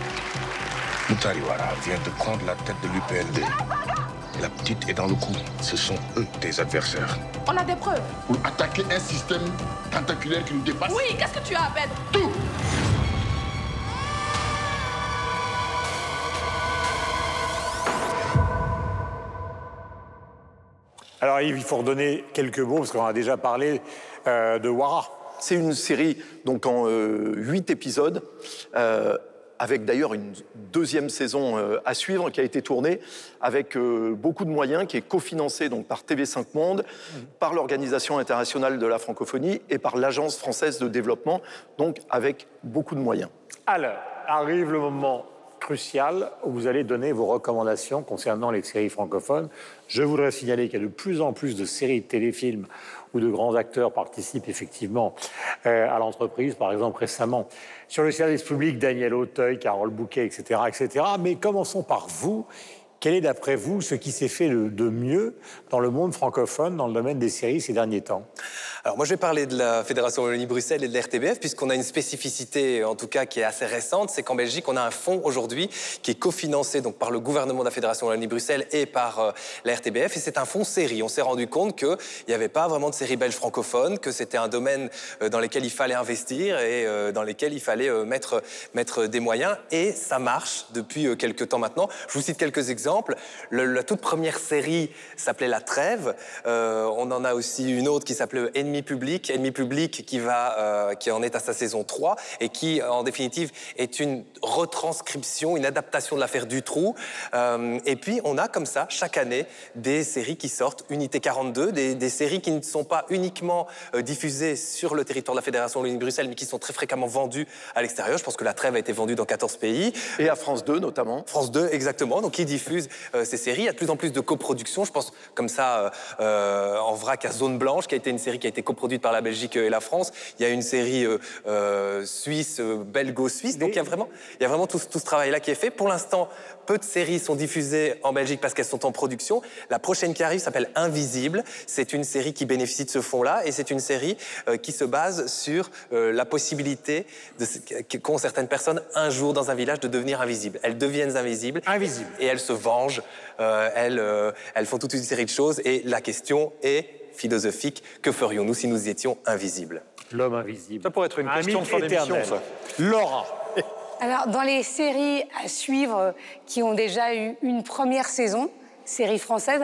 Moutaliwara vient de prendre la tête de l'UPLD. La petite est dans le coup. Ce sont eux tes adversaires. On a des preuves. Pour attaquer un système tentaculaire qui nous dépasse. Oui, qu'est-ce que tu as à perdre? Tout Alors Yves, il faut redonner quelques mots, parce qu'on a déjà parlé euh, de Wara. C'est une série donc en euh, huit épisodes, euh, avec d'ailleurs une deuxième saison à suivre qui a été tournée avec beaucoup de moyens, qui est cofinancée donc par TV5 Monde, par l'Organisation internationale de la francophonie et par l'Agence française de développement, donc avec beaucoup de moyens. Alors, arrive le moment crucial où vous allez donner vos recommandations concernant les séries francophones. Je voudrais signaler qu'il y a de plus en plus de séries de téléfilms où de grands acteurs participent effectivement euh, à l'entreprise. Par exemple, récemment, sur le service public, Daniel Auteuil, Carole Bouquet, etc., etc. Mais commençons par vous. Quel est, d'après vous, ce qui s'est fait de, mieux dans le monde francophone, dans le domaine des séries ces derniers temps? Alors moi je vais parler de la Fédération Wallonie-Bruxelles et de l'RTBF puisqu'on a une spécificité en tout cas qui est assez récente, c'est qu'en Belgique on a un fonds aujourd'hui qui est cofinancé donc par le gouvernement de la Fédération Wallonie-Bruxelles et par euh, la RTBF et c'est un fonds série. On s'est rendu compte qu'il n'y avait pas vraiment de séries belges francophones, que c'était un domaine euh, dans lequel il fallait investir et euh, dans lequel il fallait euh, mettre, mettre des moyens et ça marche depuis quelques temps maintenant. Je vous cite quelques exemples. Le- la toute première série s'appelait La Trêve. Euh, on en a aussi une autre qui s'appelait Ennemi public. Ennemi public qui, va, euh, qui en est à sa saison 3 et qui, en définitive, est une retranscription, une adaptation de l'affaire Dutroux. Euh, et puis, on a comme ça, chaque année, des séries qui sortent, Unité 42, des, des séries qui ne sont pas uniquement euh, diffusées sur le territoire de la Fédération Wallonie-Bruxelles, mais qui sont très fréquemment vendues à l'extérieur. Je pense que La Trêve a été vendue dans 14 pays. Et à France 2 notamment. France 2, exactement. Donc, qui diffuse euh, ces séries. Il y a de plus en plus de coproductions. Je pense comme ça, euh, euh, en vrac à Zone Blanche, qui a été une série qui a été coproduite par la Belgique et la France. Il y a une série suisse, belgo-suisse. Donc, il y a vraiment, il y a vraiment tout ce travail-là qui est fait. Pour l'instant, peu de séries sont diffusées en Belgique parce qu'elles sont en production. La prochaine qui arrive s'appelle Invisible. C'est une série qui bénéficie de ce fonds-là et c'est une série euh, qui se base sur euh, la possibilité de, qu'ont certaines personnes un jour dans un village de devenir invisibles. Elles deviennent invisibles. Invisibles. Et elles se vengent. Euh, elles, euh, elles font toute une série de choses. Et la question est philosophique. Que ferions-nous si nous étions invisibles? L'homme invisible. Ça pourrait être une Un question de fin d'émission, ça. Laura. Alors, dans les séries à suivre euh, qui ont déjà eu une première saison, séries françaises,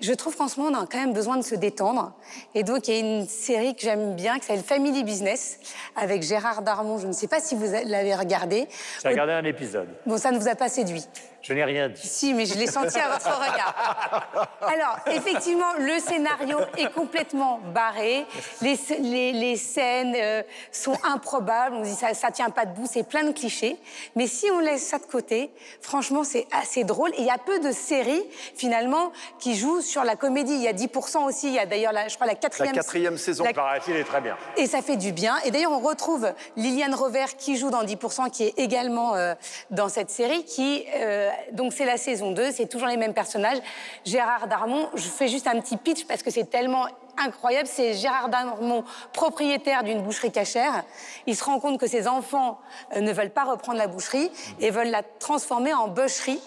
je trouve qu'en ce moment, on a quand même besoin de se détendre. Et donc, il y a une série que j'aime bien, qui s'appelle Family Business, avec Gérard Darmon. Je ne sais pas si vous l'avez regardé. J'ai regardé un épisode. Bon, ça ne vous a pas séduit. Je n'ai rien dit. Si, mais je l'ai senti à votre regard. Alors, effectivement, le scénario est complètement barré. Les, les- les scènes euh, sont improbables. On dit ça, ça tient pas debout. C'est plein de clichés. Mais si on laisse ça de côté, franchement, c'est assez drôle. Et il y a peu de séries, finalement, qui jouent sur la comédie. Il y a 10% aussi. Il y a d'ailleurs, la- je crois, la La quatrième. quatrième saison. la- Paraît-il est très bien. et ça fait du bien. Et d'ailleurs, on retrouve Liliane Rover qui joue dans 10%, qui est également euh, dans cette série. Qui, euh, donc, c'est la saison 2, c'est toujours les mêmes personnages. Gérard Darmon, je fais juste un petit pitch parce que c'est tellement incroyable. C'est Gérard Darmon, propriétaire d'une boucherie cachère. Il se rend compte que ses enfants euh, ne veulent pas reprendre la boucherie et veulent la transformer en bûcherie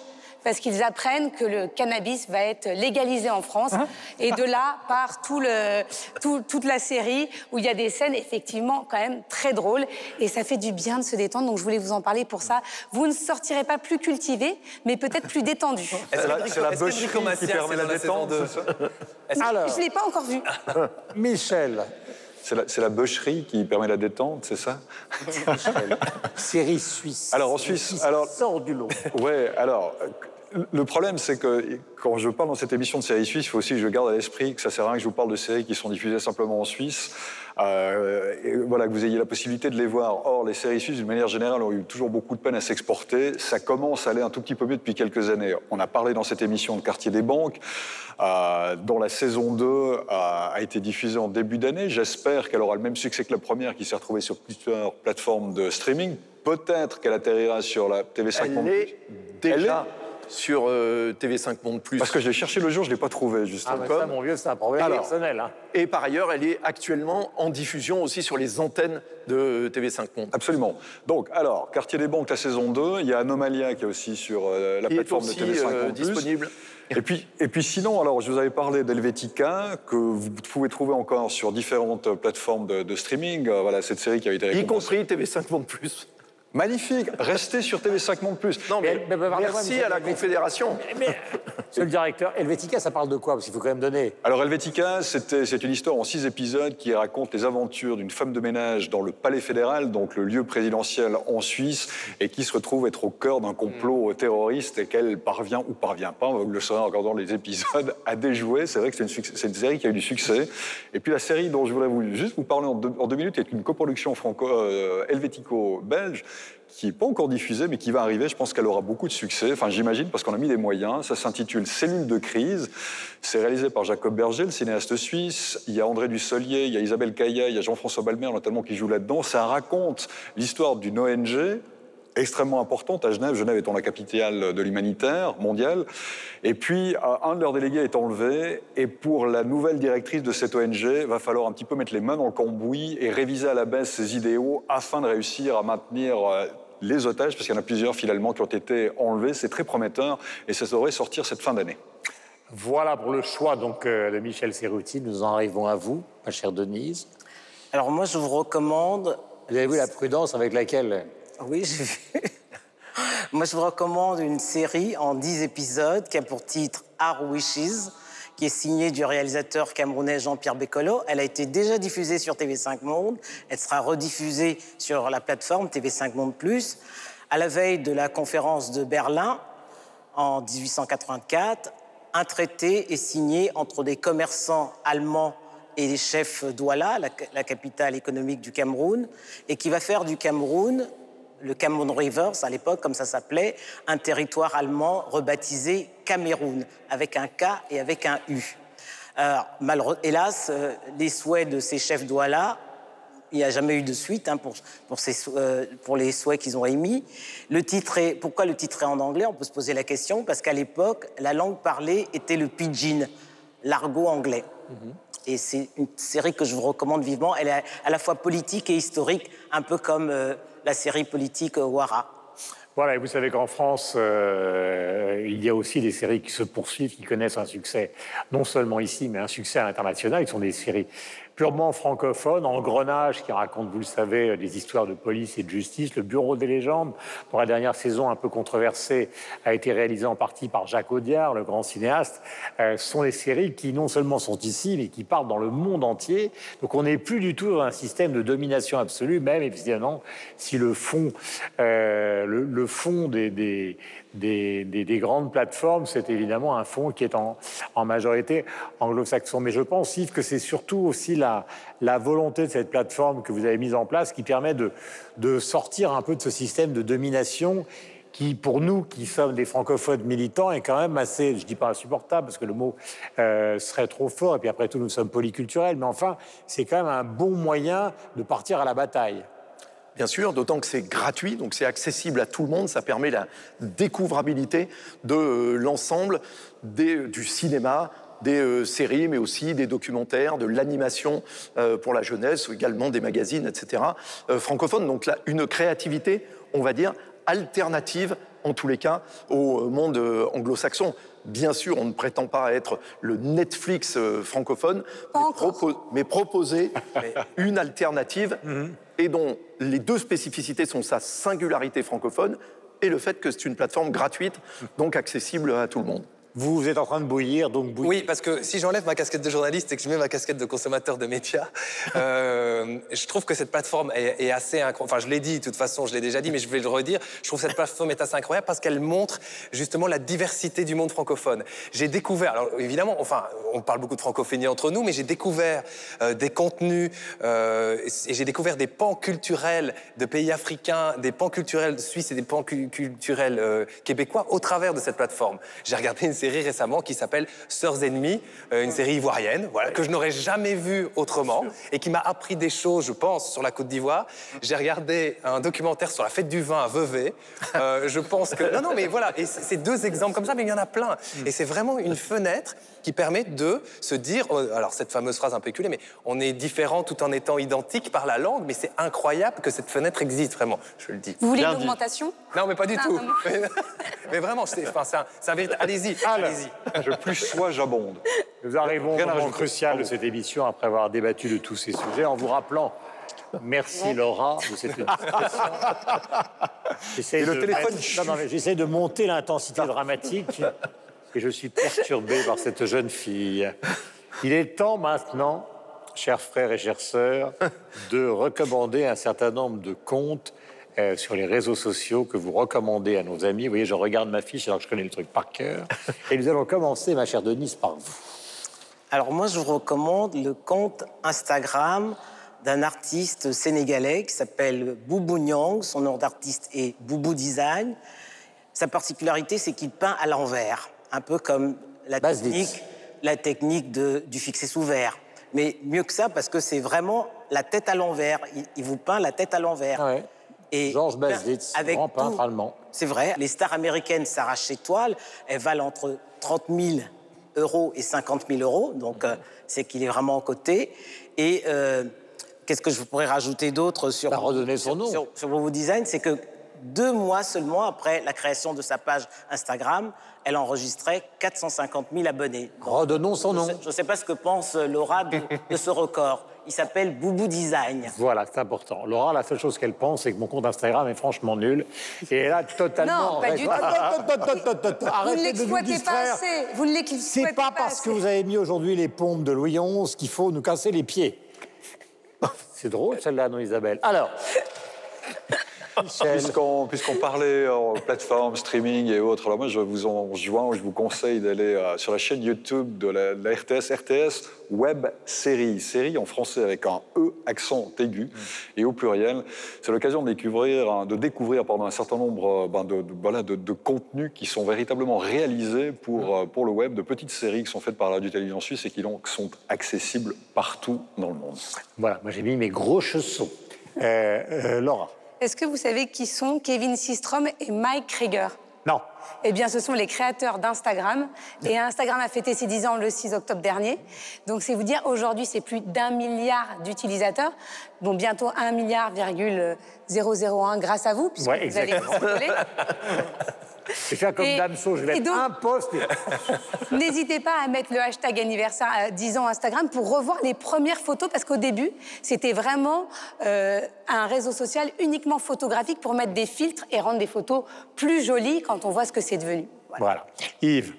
parce qu'ils apprennent que le cannabis va être légalisé en France. Et de là part tout le, tout- toute la série où il y a des scènes effectivement quand même très drôles. Et ça fait du bien de se détendre. Donc je voulais vous en parler pour ça. Vous ne sortirez pas plus cultivé, mais peut-être plus détendu. C'est dans la saison 2 Est-ce que- Alors, Je ne l'ai pas encore vu. Michel. C'est la, la bûcherie qui permet la détente, c'est ça? Série suisse. Alors en Suisse, alors sort du lot. Ouais, alors le problème c'est que quand je parle dans cette émission de séries suisses, il faut aussi que je garde à l'esprit que ça sert à rien que je vous parle de séries qui sont diffusées simplement en Suisse. Euh, et voilà, que vous ayez la possibilité de les voir. Or, les séries suisses, d'une manière générale, ont eu toujours beaucoup de peine à s'exporter. Ça commence à aller un tout petit peu mieux depuis quelques années. On a parlé dans cette émission de Quartier des Banques, euh, dont la saison 2 a, a été diffusée en début d'année. J'espère qu'elle aura le même succès que la première, qui s'est retrouvée sur plusieurs plateformes de streaming. Peut-être qu'elle atterrira sur la TV5 Elle est Elle déjà sur euh, TV5 Monde Plus. Parce que je l'ai cherché le jour, je ne l'ai pas trouvé, Ah, justement. mais ça, mon vieux, c'est un problème Alors, personnel. hein. Et par ailleurs, elle est actuellement en diffusion aussi sur les antennes de TV5 Monde. Absolument. Donc, alors, Quartier des Banques, la saison 2. Il y a Anomalia qui est aussi sur euh, la Qui est plateforme aussi, de TV5 euh, Monde+. disponible. Et puis, et puis sinon, alors, je vous avais parlé d'Helvetica, que vous pouvez trouver encore sur différentes plateformes de, de streaming. Euh, voilà, cette série qui a été Y récompensée. compris TV5 Monde Plus. Magnifique, restez sur TV5 Monde Plus. Non, mais, Mais- mais pardonnez-moi, merci à la. Confédération. Monsieur le directeur, Helvetica, ça parle de quoi? Parce qu'il faut quand même donner. Alors Helvetica, c'est une histoire en six épisodes qui raconte les aventures d'une femme de ménage dans le palais fédéral, donc le lieu présidentiel en Suisse, et qui se retrouve être au cœur d'un complot terroriste et qu'elle parvient ou parvient pas, vous le saurez en regardant les épisodes, à déjouer. C'est vrai que c'est une, série qui a eu du succès. Et puis la série dont je voudrais vous, juste vous parler en deux, en deux minutes est une coproduction franco-helvético-belge qui n'est pas encore diffusée, mais qui va arriver. Je pense qu'elle aura beaucoup de succès. Enfin, j'imagine, parce qu'on a mis des moyens. Ça s'intitule Cellule de crise. C'est réalisé par Jacob Berger, le cinéaste suisse. Il y a André Dussolier, il y a Isabelle Caillat, il y a Jean-François Balmer, notamment, qui joue là-dedans. Ça raconte l'histoire d'une ONG extrêmement importante à Genève. Genève étant la capitale de l'humanitaire mondial. Et puis, euh, un de leurs délégués est enlevé. Et pour la nouvelle directrice de cette ONG, va falloir un petit peu mettre les mains dans le cambouis et réviser à la baisse ses idéaux afin de réussir à maintenir euh, les otages, parce qu'il y en a plusieurs finalement qui ont été enlevés. C'est très prometteur et ça devrait sortir cette fin d'année. Voilà pour le choix donc, euh, de Michel Serruti. Nous en arrivons à vous, ma chère Denise. Alors moi, je vous recommande... Vous avez vu la prudence avec laquelle Oui, j'ai vu. Moi, je vous recommande une série en 10 épisodes qui a pour titre Our Wishes, qui est signée du réalisateur camerounais Jean-Pierre Bécolo. Elle a été déjà diffusée sur TV5 Monde. Elle sera rediffusée sur la plateforme TV5 Monde Plus. À la veille de la conférence de Berlin, en 1884, un traité est signé entre des commerçants allemands et les chefs Douala, la, la capitale économique du Cameroun, et qui va faire du Cameroun, le Cameroun Rivers à l'époque, comme ça s'appelait, un territoire allemand rebaptisé Cameroun, avec un K et avec un U. Alors, hélas, euh, les souhaits de ces chefs Douala il n'y a jamais eu de suite hein, pour, euh, pour les souhaits qu'ils ont émis. Le titre est, pourquoi le titre est en anglais? On peut se poser la question, parce qu'à l'époque, la langue parlée était le pidgin, l'argot anglais. Et c'est une série que je vous recommande vivement. Elle est à la fois politique et historique, un peu comme euh, la série politique euh, Wara. Voilà, et vous savez qu'en France, euh, il y a aussi des séries qui se poursuivent, qui connaissent un succès, non seulement ici, mais un succès à l'international. Ils sont des séries purement francophones, Engrenage, qui raconte, vous le savez, des histoires de police et de justice. Le Bureau des légendes, dont la dernière saison un peu controversée a été réalisée en partie par Jacques Audiard, le grand cinéaste. Euh, sont des séries qui non seulement sont ici, mais qui partent dans le monde entier. Donc on n'est plus du tout dans un système de domination absolue, même évidemment si le fond, euh, le, fond des, des, des- des grandes plateformes, c'est évidemment un fond qui est en, majorité anglo-saxon. Mais je pense, Yves, que c'est surtout aussi la, volonté de cette plateforme que vous avez mise en place qui permet de, sortir un peu de ce système de domination qui, pour nous, qui sommes des francophones militants, est quand même assez, je dis pas insupportable, parce que le mot euh, serait trop fort, et puis après tout, nous sommes polyculturels, mais enfin, c'est quand même un bon moyen de partir à la bataille. Bien sûr, d'autant que c'est gratuit, donc c'est accessible à tout le monde. Ça permet la découvrabilité de euh, l'ensemble des- du cinéma, des euh, séries, mais aussi des documentaires, de l'animation euh, pour la jeunesse, également des magazines, etc. euh, francophones. Donc là, une créativité, on va dire, alternative, en tous les cas, au monde euh, anglo-saxon. Bien sûr, on ne prétend pas être le Netflix euh, francophone, mais, propo- mais proposer une alternative et dont les deux spécificités sont sa singularité francophone et le fait que c'est une plateforme gratuite, donc accessible à tout le monde. Vous êtes en train de bouillir, donc bouillir. Oui, parce que si j'enlève ma casquette de journaliste et que je mets ma casquette de consommateur de médias, euh, je trouve que cette plateforme est, assez incroyable. Enfin, je l'ai dit, de toute façon, je l'ai déjà dit, mais je vais le redire. Je trouve que cette plateforme est assez incroyable parce qu'elle montre justement la diversité du monde francophone. J'ai découvert, alors évidemment, enfin, on parle beaucoup de francophonie entre nous, mais j'ai découvert euh, des contenus euh, et j'ai découvert des pans culturels de pays africains, des pans culturels suisses et des pans cu- culturels québécois au travers de cette plateforme. J'ai regardé une série récemment qui s'appelle Sœurs ennemies, euh, une série ivoirienne, voilà, que je n'aurais jamais vue autrement et qui m'a appris des choses, je pense, sur la Côte d'Ivoire. J'ai regardé un documentaire sur la fête du vin à Vevey. Euh, je pense que non, non, mais voilà, et c'est c'est deux exemples comme ça, mais il y en a plein. Et c'est vraiment une fenêtre qui permet de se dire, euh, alors cette fameuse phrase un peu éculée, mais on est différent tout en étant identique par la langue, mais c'est incroyable que cette fenêtre existe vraiment, je le dis. Vous voulez Bien une augmentation? Non, mais pas du Non, tout. non, mais vraiment, c'est enfin, un, un véritable. Allez-y, allez-y. Je plus sois, j'abonde. Nous arrivons au moment crucial de cette émission après avoir débattu de tous ces sujets en vous rappelant Merci Laura de cette de J'essaie de monter l'intensité dramatique et je suis perturbé par cette jeune fille. Il est temps maintenant, chers frères et chères sœurs, de recommander un certain nombre de comptes euh, sur les réseaux sociaux que vous recommandez à nos amis. Vous voyez, je regarde ma fiche alors que je connais le truc par cœur. Et nous allons commencer, ma chère Denise, par vous. Alors moi, je vous recommande le compte Instagram d'un artiste sénégalais qui s'appelle Boubou Nyang. Son nom d'artiste est Boubou Design. Sa particularité, c'est qu'il peint à l'envers, un peu comme la technique, la technique de- du fixé sous verre. Mais mieux que ça, parce que c'est vraiment la tête à l'envers. Il, il vous peint la tête à l'envers. Et Georges Baselitz, grand peintre allemand. C'est vrai. Les stars américaines s'arrachent ces toiles. Elles valent entre 30 000 euros et 50 000 euros. Donc, euh, c'est qu'il est vraiment en côté. Et euh, qu'est-ce que je pourrais rajouter d'autre sur, redonner son nom. sur, sur Bobo Design C'est que deux mois seulement après la création de sa page Instagram, elle enregistrait 450 000 abonnés. Redonnons son nom. Je ne sais pas ce que pense Laura de, de ce record. Il s'appelle Boubou Design. Voilà, c'est important. Laura, la seule chose qu'elle pense, c'est que mon compte Instagram est franchement nul. Et elle a totalement. Non, pas du tout. Arrêtez Vous ne l'exploitez pas assez. Vous ne l'exploitez C'est pas parce que vous avez mis aujourd'hui les pompes de Louis XI qu'il faut nous casser les pieds. C'est drôle celle-là, non, Isabelle Alors. Puisqu'on puisqu'on parlait en plateforme, streaming et autres, alors moi je vous enjoins, je vous conseille d'aller euh, sur la chaîne YouTube de la, de la RTS, RTS Web Série, série en français avec un E accent aigu et au pluriel. C'est l'occasion de découvrir, un- de découvrir pardon, un certain nombre euh, ben, de, de- voilà, de, de contenus qui sont véritablement réalisés pour, euh, pour le web, de petites séries qui sont faites par la Radio-Télévision Suisse et qui donc sont accessibles partout dans le monde. Voilà, moi j'ai mis mes gros chaussons. Euh, euh, Laura. Est-ce que vous savez qui sont Kevin Systrom et Mike Krieger? Non. Eh bien, ce sont les créateurs d'Instagram. Et Instagram a fêté ses 10 ans le 6 octobre dernier. Donc, c'est vous dire, aujourd'hui, c'est plus d'un milliard d'utilisateurs. Bon, bientôt 1 milliard, virgule 001 grâce à vous, puisque Ouais, vous allez vais faire comme Et- Damso, je vais et mettre donc- un post. N'hésitez pas à mettre le hashtag anniversaire à 10 ans Instagram pour revoir les premières photos, parce qu'au début, c'était vraiment euh, un réseau social uniquement photographique pour mettre des filtres et rendre des photos plus jolies quand on voit ce que c'est devenu. Voilà. Yves.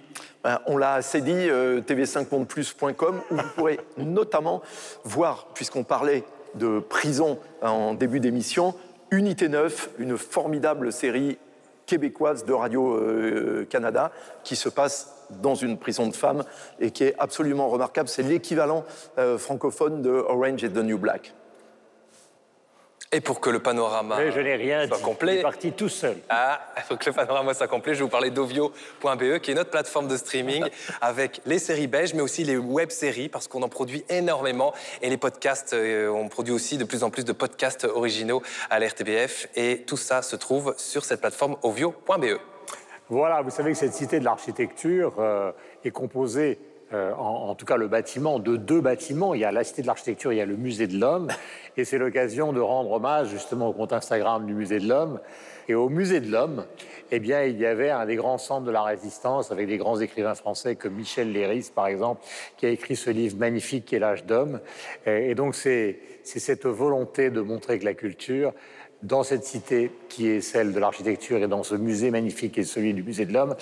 Ben, on l'a assez dit, euh, tv5mondeplus.com, où vous pourrez notamment voir, puisqu'on parlait de prison en début d'émission, Unité 9, une formidable série québécoise de Radio-Canada qui se passe dans une prison de femmes et qui est absolument remarquable. C'est l'équivalent euh, francophone de Orange is the New Black. Et pour que le panorama Mais je n'ai rien soit dit. complet, Il est parti tout seul. Ah, pour que le panorama soit complet, je vais vous parler d'ovio.be, qui est notre plateforme de streaming avec les séries belges, mais aussi les web-séries, parce qu'on en produit énormément. Et les podcasts, euh, on produit aussi de plus en plus de podcasts originaux à la RTBF. Et tout ça se trouve sur cette plateforme ovio.be. Voilà, vous savez que cette cité de l'architecture euh, est composée, euh, en, tout cas le bâtiment, de deux bâtiments. Il y a la cité de l'architecture, il y a le musée de l'homme. Et c'est l'occasion de rendre hommage justement au compte Instagram du musée de l'homme. Et au musée de l'homme, eh bien, il y avait un des grands centres de la résistance avec des grands écrivains français comme Michel Léris, par exemple, qui a écrit ce livre magnifique qui est L'âge d'homme. Et, donc, c'est cette volonté de montrer que la culture, dans cette cité qui est celle de l'architecture et dans ce musée magnifique qui est celui du musée de l'homme,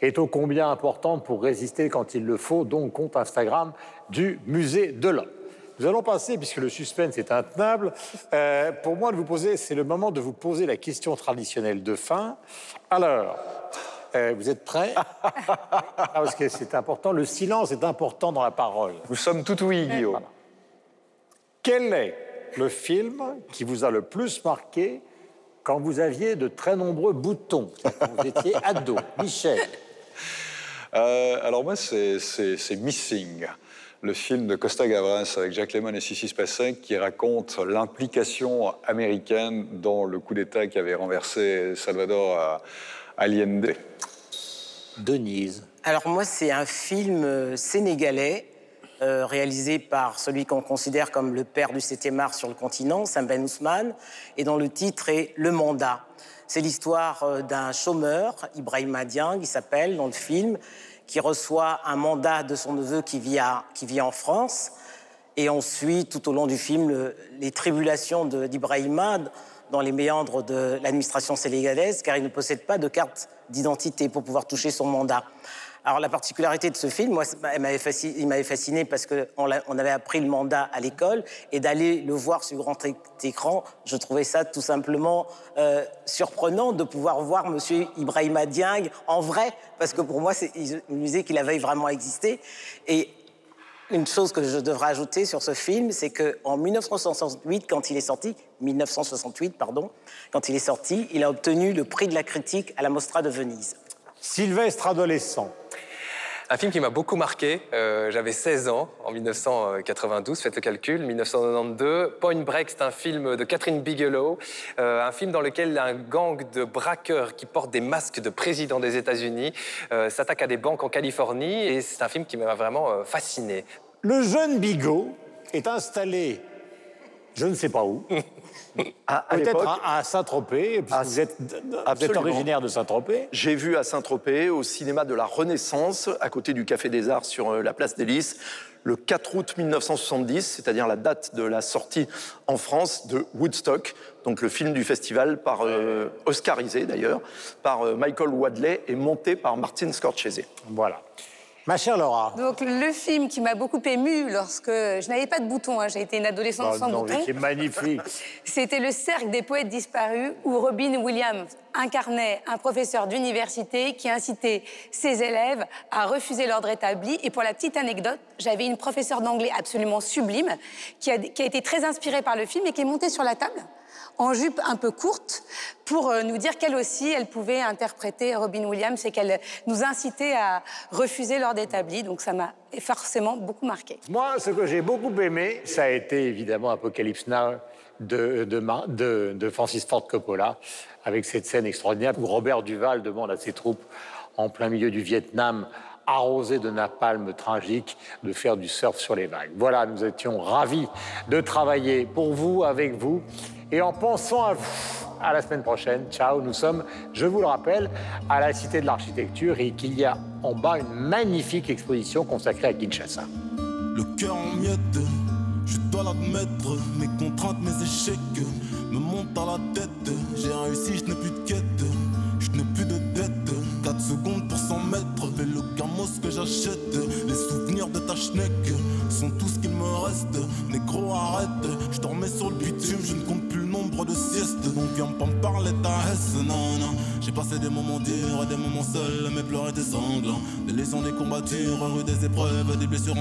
est ô combien importante pour résister quand il le faut, donc compte Instagram du musée de l'homme. Nous allons passer, puisque le suspense est intenable, euh, pour moi de vous poser, c'est le moment de vous poser la question traditionnelle de fin. Alors, euh, vous êtes prêts? Ah, Parce que c'est important, le silence est important dans la parole. Nous sommes tout oui, Guillaume. Quel est le film qui vous a le plus marqué quand vous aviez de très nombreux boutons, quand vous étiez ado Michel Euh, alors moi, c'est Missing, le film de Costa Gavras avec Jacques Lemmon et Sissi Spacek qui raconte l'implication américaine dans le coup d'État qui avait renversé Salvador euh, Allende. Denise. Alors moi, c'est un film euh, sénégalais euh, réalisé par celui qu'on considère comme le père du 7e art sur le continent, Sam Ben Ousmane, et dont le titre est Le Mandat. C'est l'histoire euh, d'un chômeur, Ibrahim Dieng, qui s'appelle dans le film, qui reçoit un mandat de son neveu qui vit, en France. Et on suit tout au long du film le- les tribulations d'Ibrahima dans les méandres de l'administration sénégalaise, car il ne possède pas de carte d'identité pour pouvoir toucher son mandat. Alors la particularité de ce film, moi, il m'avait fasciné parce qu'on avait appris le mandat à l'école et d'aller le voir sur grand écran, je trouvais ça tout simplement euh, surprenant de pouvoir voir Monsieur Ibrahima Dieng en vrai, parce que pour moi, c'est- me disait qu'il avait vraiment existé. Et une chose que je devrais ajouter sur ce film, c'est qu'en 1968, quand il est sorti, 1968, pardon, quand il est sorti, il a obtenu le prix de la critique à la Mostra de Venise. Sylvestre adolescent. Un film qui m'a beaucoup marqué. euh, J'avais 16 ans en 1992, faites le calcul. 1992, Point Break, c'est un film de Catherine Bigelow, euh, un film dans lequel un gang de braqueurs qui portent des masques de président des États-Unis euh, s'attaque à des banques en Californie. Et c'est un film qui m'a vraiment euh, fasciné. Le jeune Bigot est installé, je ne sais pas où, à peut-être à, à Saint-Tropez. puisque Vous êtes, vous êtes Absolument. originaire de Saint-Tropez. J'ai vu à Saint-Tropez, au cinéma de la Renaissance, à côté du Café des Arts sur euh, la place des Lys, le 4 août 1970, c'est-à-dire la date de la sortie en France de Woodstock, donc le film du festival par euh, oscarisé d'ailleurs, par euh, Michael Wadley et monté par Martin Scorsese. Voilà. Ma chère Laura. Donc le film qui m'a beaucoup ému lorsque je n'avais pas de bouton, hein, j'ai été une adolescente Oh sans non, bouton. qui est magnifique. C'était le cercle des poètes disparus où Robin Williams incarnait un professeur d'université qui incitait ses élèves à refuser l'ordre établi. Et pour la petite anecdote, j'avais une professeure d'anglais absolument sublime qui a, qui a été très inspirée par le film et qui est montée sur la table en jupe un peu courte pour euh, nous dire qu'elle aussi, elle pouvait interpréter Robin Williams et qu'elle nous incitait à refuser l'ordre établi. Donc ça m'a forcément beaucoup marqué. Moi, ce que j'ai beaucoup aimé, ça a été évidemment Apocalypse Now de, de, Francis Ford Coppola, avec cette scène extraordinaire où Robert Duval demande à ses troupes, en plein milieu du Vietnam, arrosé de napalm tragique, de faire du surf sur les vagues. Voilà, nous étions ravis de travailler pour vous, avec vous, et en pensant à vous. À la semaine prochaine. Ciao. Nous sommes, je vous le rappelle, à la Cité de l'Architecture et qu'il y a en bas une magnifique exposition consacrée à Kinshasa. Le cœur en miettes, je dois l'admettre. Mes contraintes, mes échecs me montent à la tête. J'ai réussi, je n'ai plus de quête, 4 secondes pour 100 mètres, fais le gamos que j'achète. Les souvenirs de ta schneck sont tout ce qu'il me reste. Négro, arrête, je dormais sur le bitume, je ne compte plus le nombre de siestes. Donc viens pas me parler ta hesse, non, non. J'ai passé des moments durs et des moments seuls, mes pleurs étaient sanglants. Des leçons, des combattures, rue des épreuves, des blessures.